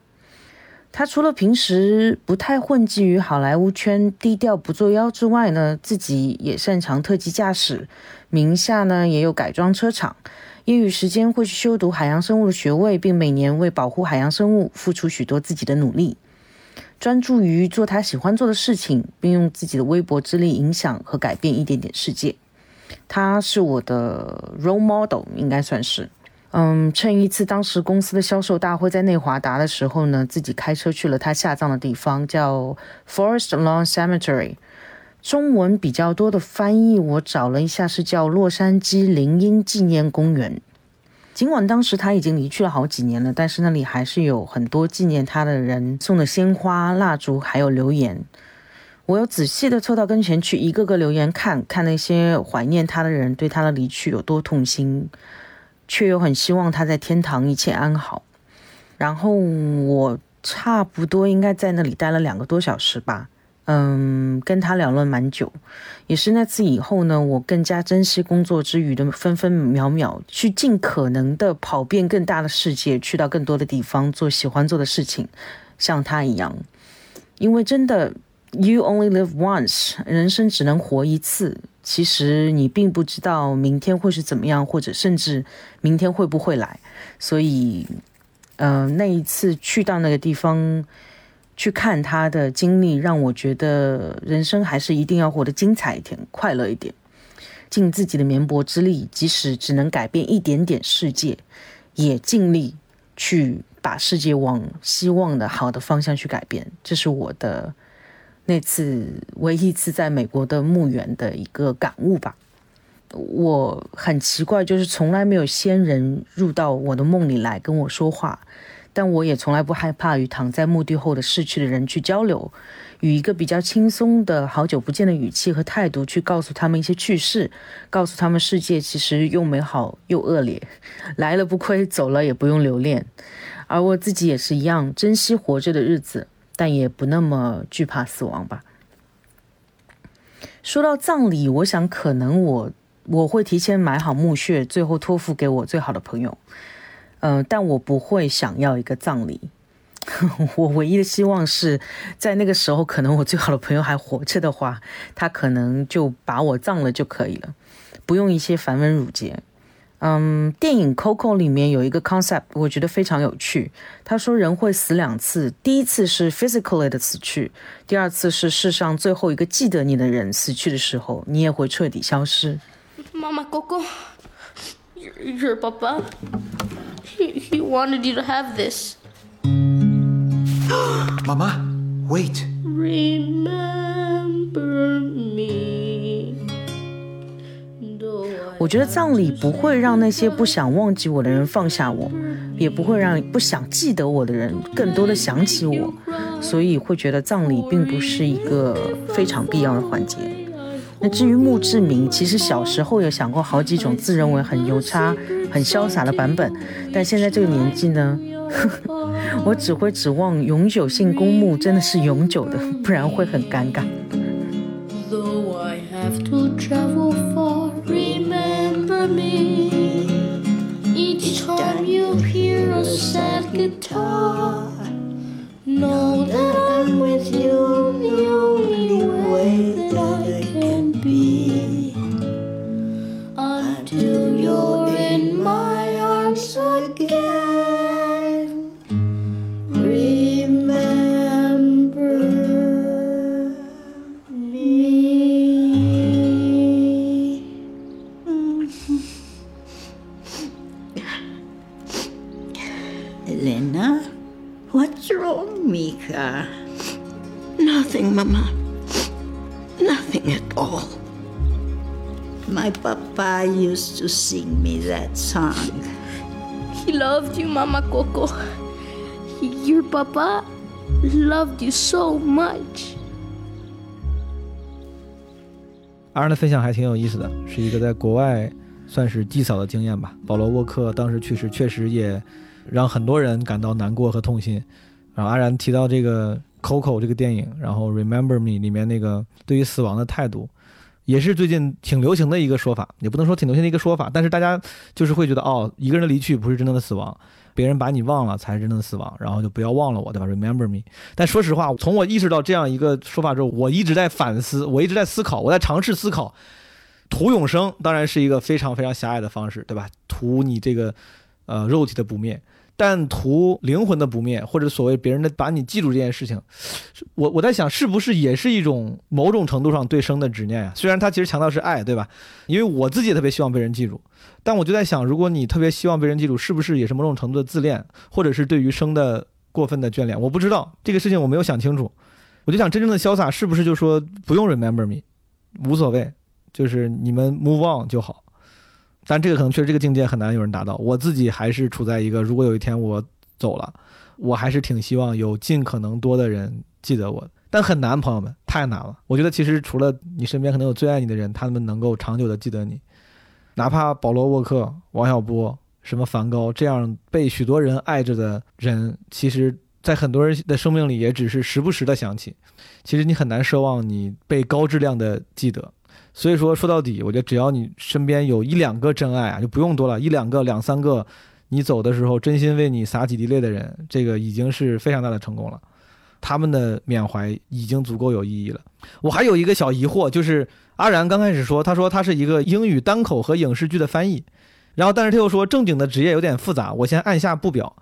他除了平时不太混迹于好莱坞圈、低调不作妖之外呢，自己也擅长特技驾驶，名下呢也有改装车厂。业余时间会去修读海洋生物的学位，并每年为保护海洋生物付出许多自己的努力，专注于做他喜欢做的事情，并用自己的微薄之力影响和改变一点点世界。他是我的 role model，应该算是。嗯，趁一次当时公司的销售大会在内华达的时候呢，自己开车去了他下葬的地方，叫 Forest Lawn Cemetery。中文比较多的翻译，我找了一下是叫洛杉矶林荫纪念公园。尽管当时他已经离去了好几年了，但是那里还是有很多纪念他的人送的鲜花、蜡烛，还有留言。我有仔细的凑到跟前去，一个个留言看看那些怀念他的人对他的离去有多痛心。却又很希望他在天堂一切安好。然后我差不多应该在那里待了两个多小时吧，嗯，跟他聊了蛮久。也是那次以后呢，我更加珍惜工作之余的分分秒秒，去尽可能的跑遍更大的世界，去到更多的地方，做喜欢做的事情，像他一样。因为真的，You only live once，人生只能活一次。其实你并不知道明天会是怎么样，或者甚至明天会不会来。所以，呃，那一次去到那个地方去看他的经历，让我觉得人生还是一定要活得精彩一点、快乐一点，尽自己的绵薄之力，即使只能改变一点点世界，也尽力去把世界往希望的好的方向去改变。这是我的。那次唯一一次在美国的墓园的一个感悟吧，我很奇怪，就是从来没有先人入到我的梦里来跟我说话，但我也从来不害怕与躺在墓地后的逝去的人去交流，与一个比较轻松的好久不见的语气和态度去告诉他们一些趣事，告诉他们世界其实又美好又恶劣，来了不亏，走了也不用留恋，而我自己也是一样，珍惜活着的日子。但也不那么惧怕死亡吧。说到葬礼，我想可能我我会提前买好墓穴，最后托付给我最好的朋友。嗯，但我不会想要一个葬礼。我唯一的希望是在那个时候，可能我最好的朋友还活着的话，他可能就把我葬了就可以了，不用一些繁文缛节。嗯，电影《Coco》里面有一个 concept，我觉得非常有趣。他说人会死两次，第一次是 physically 的死去，第二次是世上最后一个记得你的人死去的时候，你也会彻底消失。妈妈 papa，he wanted you to have this。妈妈，wait。Remember me。我觉得葬礼不会让那些不想忘记我的人放下我，也不会让不想记得我的人更多的想起我，所以会觉得葬礼并不是一个非常必要的环节。那至于墓志铭，其实小时候有想过好几种自认为很牛叉、很潇洒的版本，但现在这个年纪呢，我只会指望永久性公墓真的是永久的，不然会很尴尬。Know that I'm with you the Mika? Nothing, Mama. Nothing at all. My papa used to sing me that song. He loved you, Mama Coco. Your papa loved you so much. 阿然的分享还挺有意思的，是一个在国外算是祭扫的经验吧。保罗沃克当时去世，确实也让很多人感到难过和痛心。 然后阿然提到这个《Coco》这个电影，然后《Remember Me》里面那个对于死亡的态度，也是最近挺流行的一个说法，也不能说挺流行的一个说法，但是大家就是会觉得，哦，一个人的离去不是真正的死亡。别人把你忘了才是真正的死亡，然后就不要忘了我，对吧？Remember me。但说实话，从我意识到这样一个说法之后，我一直在反思，我一直在思考，我在尝试思考，图永生当然是一个非常非常狭隘的方式，对吧？图你这个呃肉体的不灭，但图灵魂的不灭，或者所谓别人的把你记住这件事情，我我在想，是不是也是一种某种程度上对生的执念呀？虽然他其实强调是爱，对吧？因为我自己也特别希望被人记住。但我就在想，如果你特别希望被人记住，是不是也是某种程度的自恋，或者是对于生的过分的眷恋？我不知道这个事情，我没有想清楚。我就想，真正的潇洒是不是就说不用 remember me，无所谓，就是你们 move on 就好。但这个可能确实这个境界很难有人达到。我自己还是处在一个，如果有一天我走了，我还是挺希望有尽可能多的人记得我。但很难，朋友们，太难了。我觉得其实除了你身边可能有最爱你的人，他们能够长久的记得你。哪怕保罗沃克、王小波、什么梵高这样被许多人爱着的人，其实，在很多人的生命里，也只是时不时的想起。其实你很难奢望你被高质量的记得。所以说，说到底，我觉得只要你身边有一两个真爱啊，就不用多了，一两个、两三个，你走的时候真心为你洒几滴泪的人，这个已经是非常大的成功了。他们的缅怀已经足够有意义了。我还有一个小疑惑，就是阿然刚开始说，他说他是一个英语单口和影视剧的翻译，然后但是他又说正经的职业有点复杂，我先按下不表。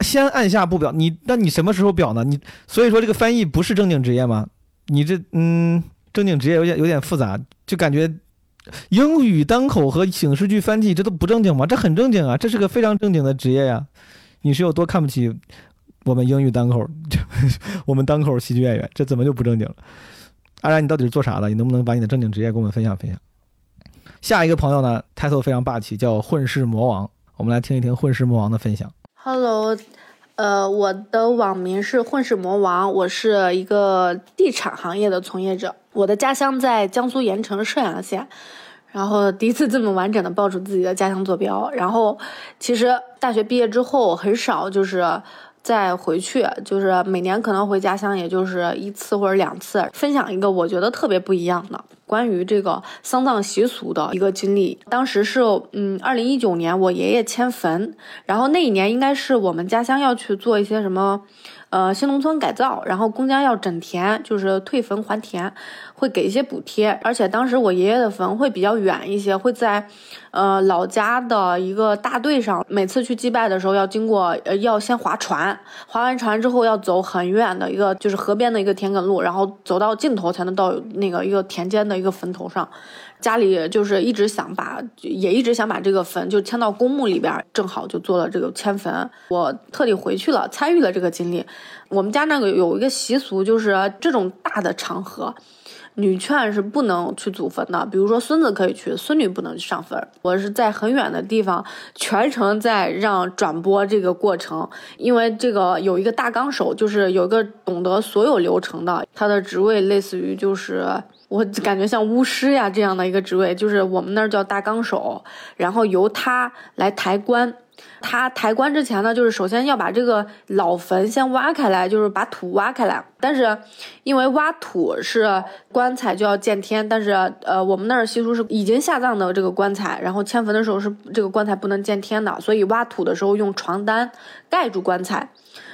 先按下不表，你那你什么时候表呢？你所以说这个翻译不是正经职业吗？你这嗯，正经职业有点有点复杂，就感觉英语单口和影视剧翻译这都不正经吗？这很正经啊，这是个非常正经的职业呀。你是有多看不起？我们英语单口，我们单口喜剧演员，这怎么就不正经了？阿然，你到底是做啥的？你能不能把你的正经职业跟我们分享分享？下一个朋友呢，title 非常霸气，叫混世魔王。我们来听一听混世魔王的分享。Hello，呃，我的网名是混世魔王，我是一个地产行业的从业者。我的家乡在江苏盐城射阳县，然后第一次这么完整的报出自己的家乡坐标。然后，其实大学毕业之后很少就是。再回去，就是每年可能回家乡，也就是一次或者两次。分享一个我觉得特别不一样的关于这个丧葬习俗的一个经历。当时是，嗯，二零一九年我爷爷迁坟，然后那一年应该是我们家乡要去做一些什么。呃，新农村改造，然后公家要整田，就是退坟还田，会给一些补贴。而且当时我爷爷的坟会比较远一些，会在，呃，老家的一个大队上。每次去祭拜的时候，要经过，呃，要先划船，划完船之后要走很远的一个，就是河边的一个田埂路，然后走到尽头才能到那个一个田间的一个坟头上。家里就是一直想把，也一直想把这个坟就迁到公墓里边，正好就做了这个迁坟。我特地回去了，参与了这个经历。我们家那个有一个习俗，就是这种大的场合，女眷是不能去祖坟的。比如说孙子可以去，孙女不能去上坟。我是在很远的地方，全程在让转播这个过程，因为这个有一个大纲手，就是有一个懂得所有流程的，他的职位类似于就是。我感觉像巫师呀这样的一个职位，就是我们那儿叫大纲手，然后由他来抬棺。他抬棺之前呢，就是首先要把这个老坟先挖开来，就是把土挖开来。但是因为挖土是棺材就要见天，但是呃，我们那儿习俗是已经下葬的这个棺材，然后迁坟的时候是这个棺材不能见天的，所以挖土的时候用床单盖住棺材。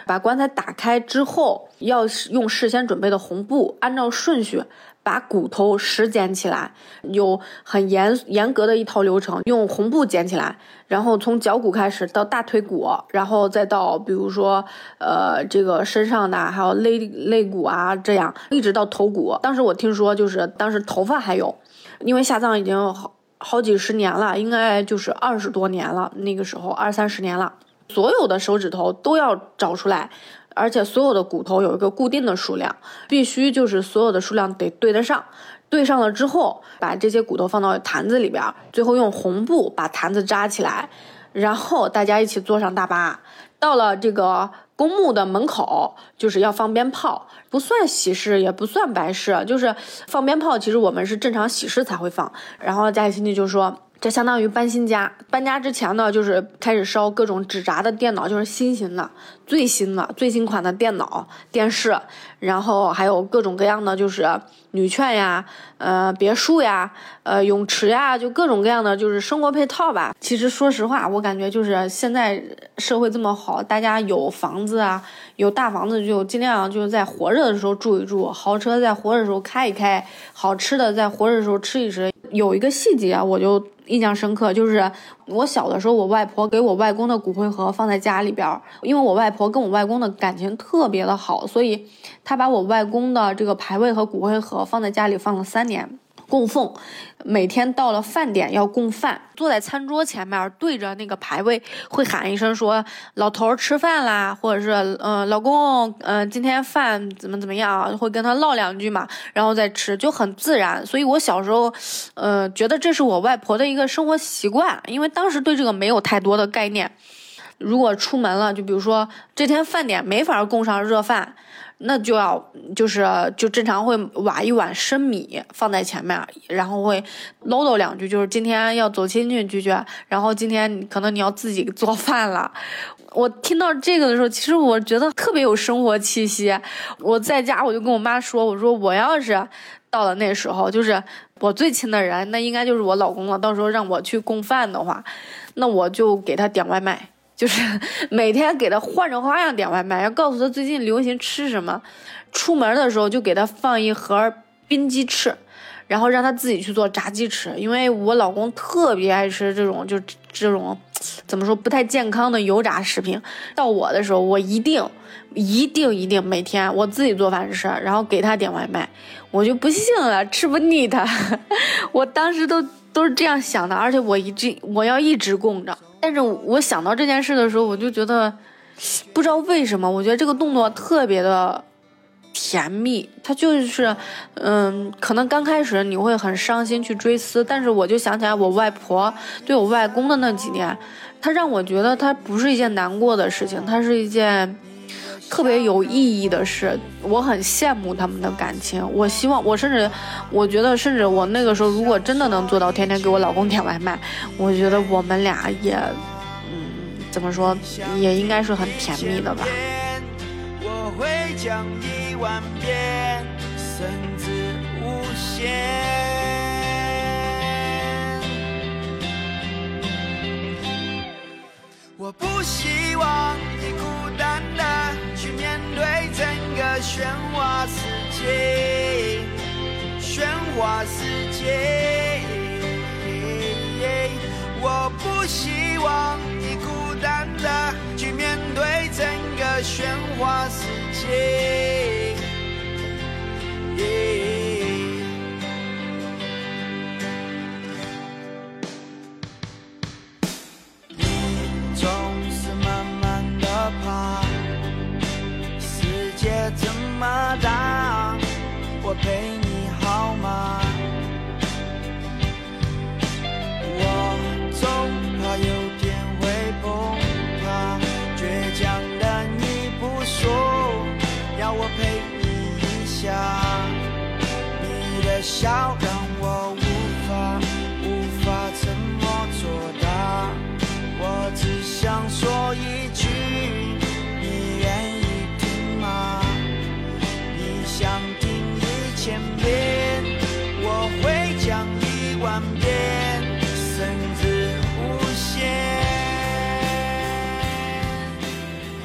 把棺材打开之后，要用事先准备的红布，按照顺序。把骨头拾捡起来，有很严严格的一套流程，用红布捡起来，然后从脚骨开始到大腿骨，然后再到比如说呃这个身上的还有肋肋骨啊，这样一直到头骨。当时我听说就是当时头发还有，因为下葬已经好好几十年了，应该就是二十多年了，那个时候二三十年了。所有的手指头都要找出来，而且所有的骨头有一个固定的数量，必须就是所有的数量得对得上。对上了之后，把这些骨头放到坛子里边，最后用红布把坛子扎起来，然后大家一起坐上大巴，到了这个公墓的门口，就是要放鞭炮，不算喜事，也不算白事，就是放鞭炮。其实我们是正常喜事才会放。然后家里亲戚就说。这相当于搬新家，搬家之前呢，就是开始烧各种纸扎的电脑，就是新型的、最新的、最新款的电脑、电视，然后还有各种各样的，就是女券呀、呃别墅呀、呃泳池呀，就各种各样的就是生活配套吧。其实说实话，我感觉就是现在社会这么好，大家有房子啊，有大房子就尽量就是在活着的时候住一住，豪车在活着的时候开一开，好吃的在活着的时候吃一吃。有一个细节，我就。印象深刻，就是我小的时候，我外婆给我外公的骨灰盒放在家里边，因为我外婆跟我外公的感情特别的好，所以她把我外公的这个牌位和骨灰盒放在家里放了三年。供奉，每天到了饭点要供饭，坐在餐桌前面对着那个牌位，会喊一声说“老头儿吃饭啦”，或者是“嗯，老公，嗯，今天饭怎么怎么样”，会跟他唠两句嘛，然后再吃，就很自然。所以我小时候，呃，觉得这是我外婆的一个生活习惯，因为当时对这个没有太多的概念。如果出门了，就比如说这天饭点没法供上热饭。那就要就是就正常会挖一碗生米放在前面，然后会唠叨两句，就是今天要走亲戚去去，然后今天可能你要自己做饭了。我听到这个的时候，其实我觉得特别有生活气息。我在家我就跟我妈说，我说我要是到了那时候，就是我最亲的人，那应该就是我老公了。到时候让我去供饭的话，那我就给他点外卖。就是 每天给他换着花样点外卖，要告诉他最近流行吃什么。出门的时候就给他放一盒冰鸡翅，然后让他自己去做炸鸡翅。因为我老公特别爱吃这种就这种怎么说不太健康的油炸食品。到我的时候，我一定一定一定每天我自己做饭吃，然后给他点外卖。我就不信了，吃不腻他。我当时都都是这样想的，而且我一直我要一直供着。但是我想到这件事的时候，我就觉得，不知道为什么，我觉得这个动作特别的甜蜜。他就是，嗯，可能刚开始你会很伤心去追思，但是我就想起来我外婆对我外公的那几年，他让我觉得他不是一件难过的事情，他是一件。特别有意义的是，我很羡慕他们的感情。我希望，我甚至，我觉得，甚至我那个时候，如果真的能做到天天给我老公点外卖，我觉得我们俩也，嗯，怎么说，也应该是很甜蜜的吧。我会讲一万遍，甚至无限。我不希望你孤单去面对整个喧哗世界，喧哗世界。我不希望你孤单的去面对整个喧哗世界。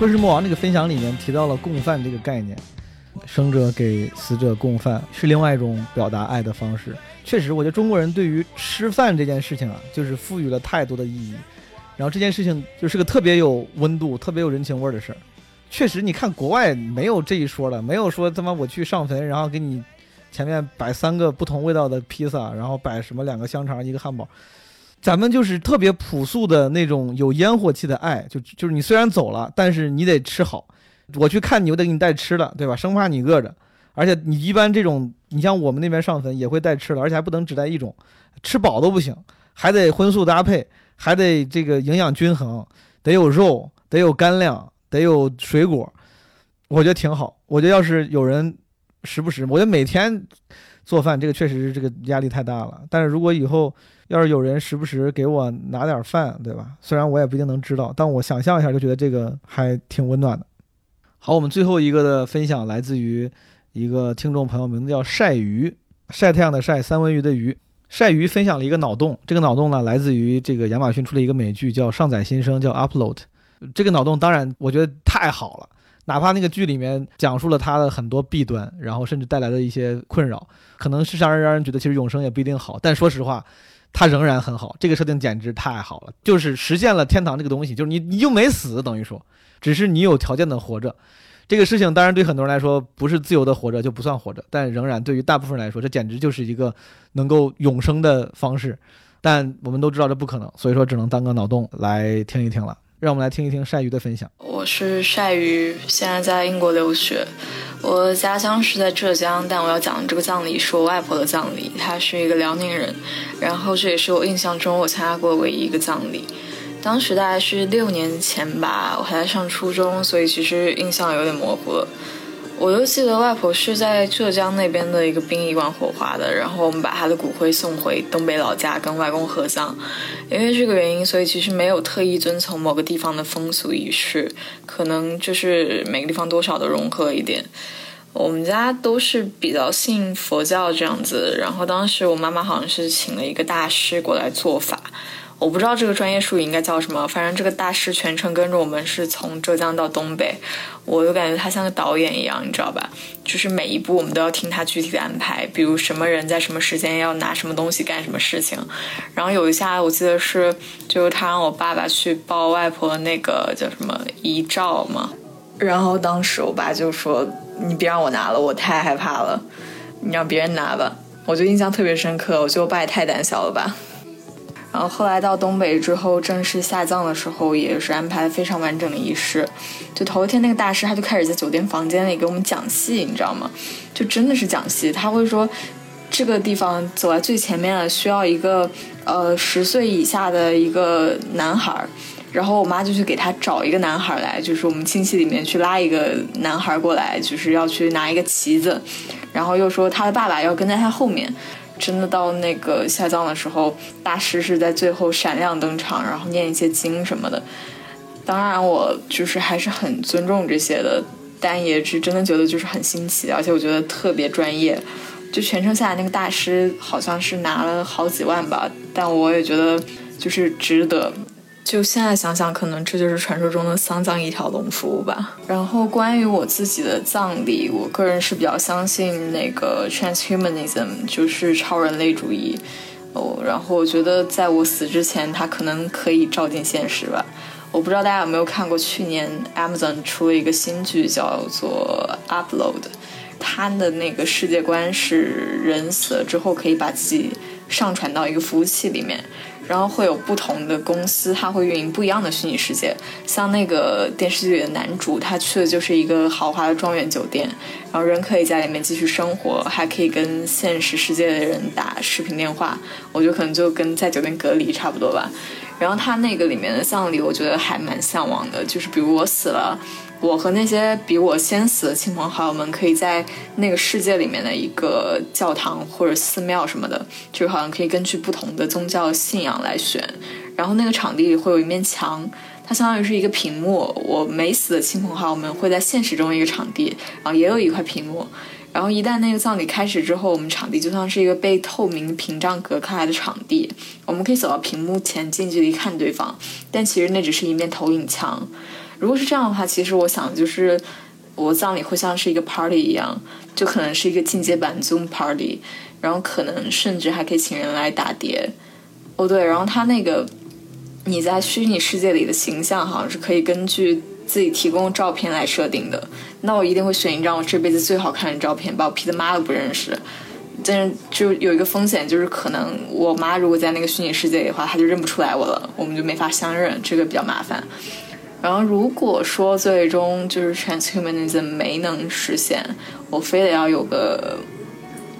昆师魔王》这个分享里面提到了供饭这个概念，生者给死者供饭是另外一种表达爱的方式。确实，我觉得中国人对于吃饭这件事情啊，就是赋予了太多的意义。然后这件事情就是个特别有温度、特别有人情味儿的事儿。确实，你看国外没有这一说了，没有说他妈我去上坟，然后给你。前面摆三个不同味道的披萨，然后摆什么两个香肠一个汉堡，咱们就是特别朴素的那种有烟火气的爱，就就是你虽然走了，但是你得吃好。我去看你，我得给你带吃的，对吧？生怕你饿着。而且你一般这种，你像我们那边上坟也会带吃的，而且还不能只带一种，吃饱都不行，还得荤素搭配，还得这个营养均衡，得有肉，得有干粮，得有水果。我觉得挺好。我觉得要是有人时不时，我觉得每天做饭这个确实是这个压力太大了。但是如果以后要是有人时不时给我拿点饭，对吧？虽然我也不一定能知道，但我想象一下就觉得这个还挺温暖的。好，我们最后一个的分享来自于一个听众朋友，名字叫晒鱼，晒太阳的晒，三文鱼的鱼。晒鱼分享了一个脑洞，这个脑洞呢来自于这个亚马逊出了一个美剧叫《上载新生》，叫 Upload。这个脑洞当然我觉得太好了。哪怕那个剧里面讲述了他的很多弊端，然后甚至带来的一些困扰，可能是让人让人觉得其实永生也不一定好。但说实话，他仍然很好。这个设定简直太好了，就是实现了天堂这个东西，就是你你就没死，等于说，只是你有条件的活着。这个事情当然对很多人来说不是自由的活着就不算活着，但仍然对于大部分人来说，这简直就是一个能够永生的方式。但我们都知道这不可能，所以说只能当个脑洞来听一听了。让我们来听一听晒鱼的分享。我是晒鱼，现在在英国留学。我的家乡是在浙江，但我要讲的这个葬礼是我外婆的葬礼。她是一个辽宁人，然后这也是我印象中我参加过唯一一个葬礼。当时大概是六年前吧，我还在上初中，所以其实印象有点模糊了。我就记得外婆是在浙江那边的一个殡仪馆火化的，然后我们把她的骨灰送回东北老家跟外公合葬。因为这个原因，所以其实没有特意遵从某个地方的风俗仪式，可能就是每个地方多少都融合一点。我们家都是比较信佛教这样子，然后当时我妈妈好像是请了一个大师过来做法。我不知道这个专业术语应该叫什么，反正这个大师全程跟着我们是从浙江到东北，我就感觉他像个导演一样，你知道吧？就是每一步我们都要听他具体的安排，比如什么人在什么时间要拿什么东西干什么事情。然后有一下我记得是，就是他让我爸爸去抱外婆那个叫什么遗照嘛，然后当时我爸就说：“你别让我拿了，我太害怕了，你让别人拿吧。”我就印象特别深刻，我觉得我爸也太胆小了吧。然后后来到东北之后，正式下葬的时候也是安排了非常完整的仪式。就头一天那个大师他就开始在酒店房间里给我们讲戏，你知道吗？就真的是讲戏。他会说，这个地方走在最前面了，需要一个呃十岁以下的一个男孩。然后我妈就去给他找一个男孩来，就是我们亲戚里面去拉一个男孩过来，就是要去拿一个旗子。然后又说他的爸爸要跟在他后面。真的到那个下葬的时候，大师是在最后闪亮登场，然后念一些经什么的。当然，我就是还是很尊重这些的，但也是真的觉得就是很新奇，而且我觉得特别专业。就全程下来，那个大师好像是拿了好几万吧，但我也觉得就是值得。就现在想想，可能这就是传说中的丧葬一条龙服务吧。然后关于我自己的葬礼，我个人是比较相信那个 transhumanism，就是超人类主义。哦，然后我觉得在我死之前，它可能可以照进现实吧。我不知道大家有没有看过，去年 Amazon 出了一个新剧叫做 Upload，它的那个世界观是人死了之后可以把自己上传到一个服务器里面。然后会有不同的公司，它会运营不一样的虚拟世界。像那个电视剧里的男主，他去的就是一个豪华的庄园酒店，然后人可以在里面继续生活，还可以跟现实世界的人打视频电话。我觉得可能就跟在酒店隔离差不多吧。然后他那个里面的葬礼，我觉得还蛮向往的，就是比如我死了。我和那些比我先死的亲朋好友们，可以在那个世界里面的一个教堂或者寺庙什么的，就好像可以根据不同的宗教信仰来选。然后那个场地里会有一面墙，它相当于是一个屏幕。我没死的亲朋好友们会在现实中一个场地，然后也有一块屏幕。然后一旦那个葬礼开始之后，我们场地就像是一个被透明屏障隔开来的场地，我们可以走到屏幕前近距离看对方，但其实那只是一面投影墙。如果是这样的话，其实我想就是我葬礼会像是一个 party 一样，就可能是一个进阶版 Zoom party，然后可能甚至还可以请人来打碟。哦对，然后他那个你在虚拟世界里的形象好像是可以根据自己提供照片来设定的。那我一定会选一张我这辈子最好看的照片，把我 P 的妈都不认识。但是就有一个风险，就是可能我妈如果在那个虚拟世界里的话，她就认不出来我了，我们就没法相认，这个比较麻烦。然后如果说最终就是 transhumanism 没能实现，我非得要有个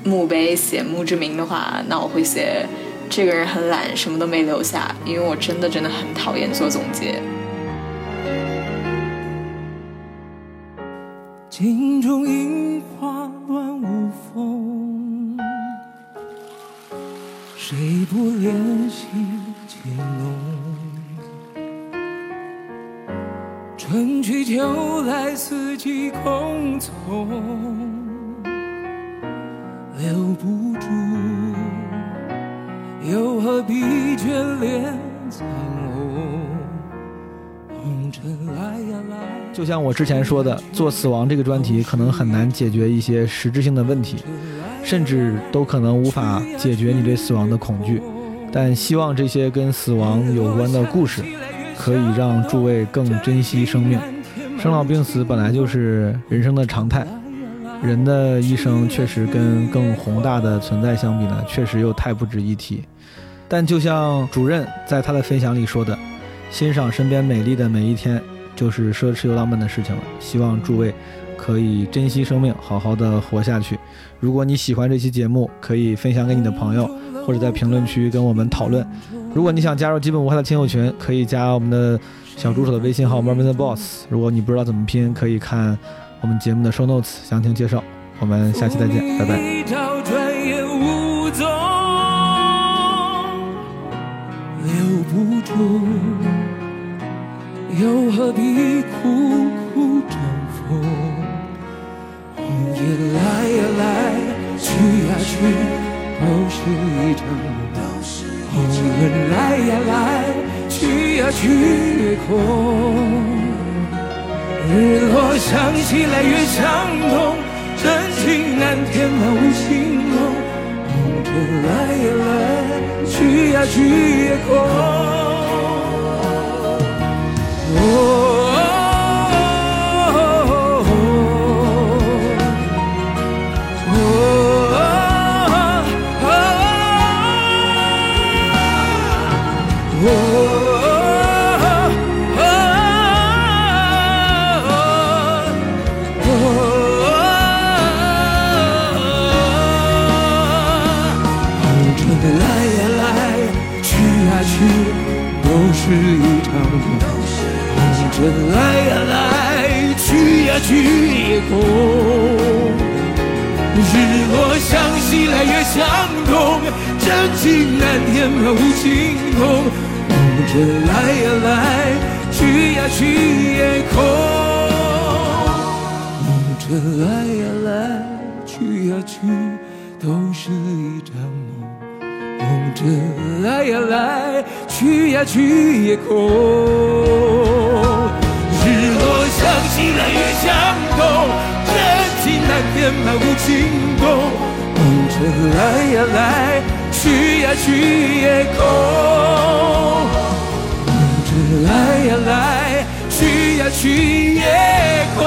墓碑写墓志铭的话，那我会写这个人很懒，什么都没留下，因为我真的真的很讨厌做总结。镜中樱花乱舞风，谁不怜惜情浓？春去秋来，四季空从，留不住，又何必眷恋苍红？红尘来呀来。就像我之前说的，做死亡这个专题可能很难解决一些实质性的问题，甚至都可能无法解决你对死亡的恐惧。但希望这些跟死亡有关的故事，可以让诸位更珍惜生命。生老病死本来就是人生的常态，人的一生确实跟更宏大的存在相比呢，确实又太不值一提。但就像主任在他的分享里说的，欣赏身边美丽的每一天。就是奢侈又浪漫的事情了。希望诸位可以珍惜生命，好好的活下去。如果你喜欢这期节目，可以分享给你的朋友，或者在评论区跟我们讨论。如果你想加入基本无害的亲友群，可以加我们的小助手的微信号 Mervin the Boss。如果你不知道怎么拼，可以看我们节目的 show notes 详情介绍。我们下期再见，拜拜。留不住。又何必苦苦争锋？红叶来呀来，去呀去，都是一场梦。红尘来呀来，去呀去也空。日落想起来越想痛，真情难填满无心梦。红尘来呀来，去呀去也空。来人来呀来，去呀去也空。日落向西来，月向东，真情难填满无情空。梦着来呀来，去呀去也空。梦着来呀来，去呀去，都是一场梦。梦着来呀来，去呀去也空。想起来越想痛，真情难填满无情洞。红尘来呀来，去呀去也空。红尘来呀来，去呀去也空。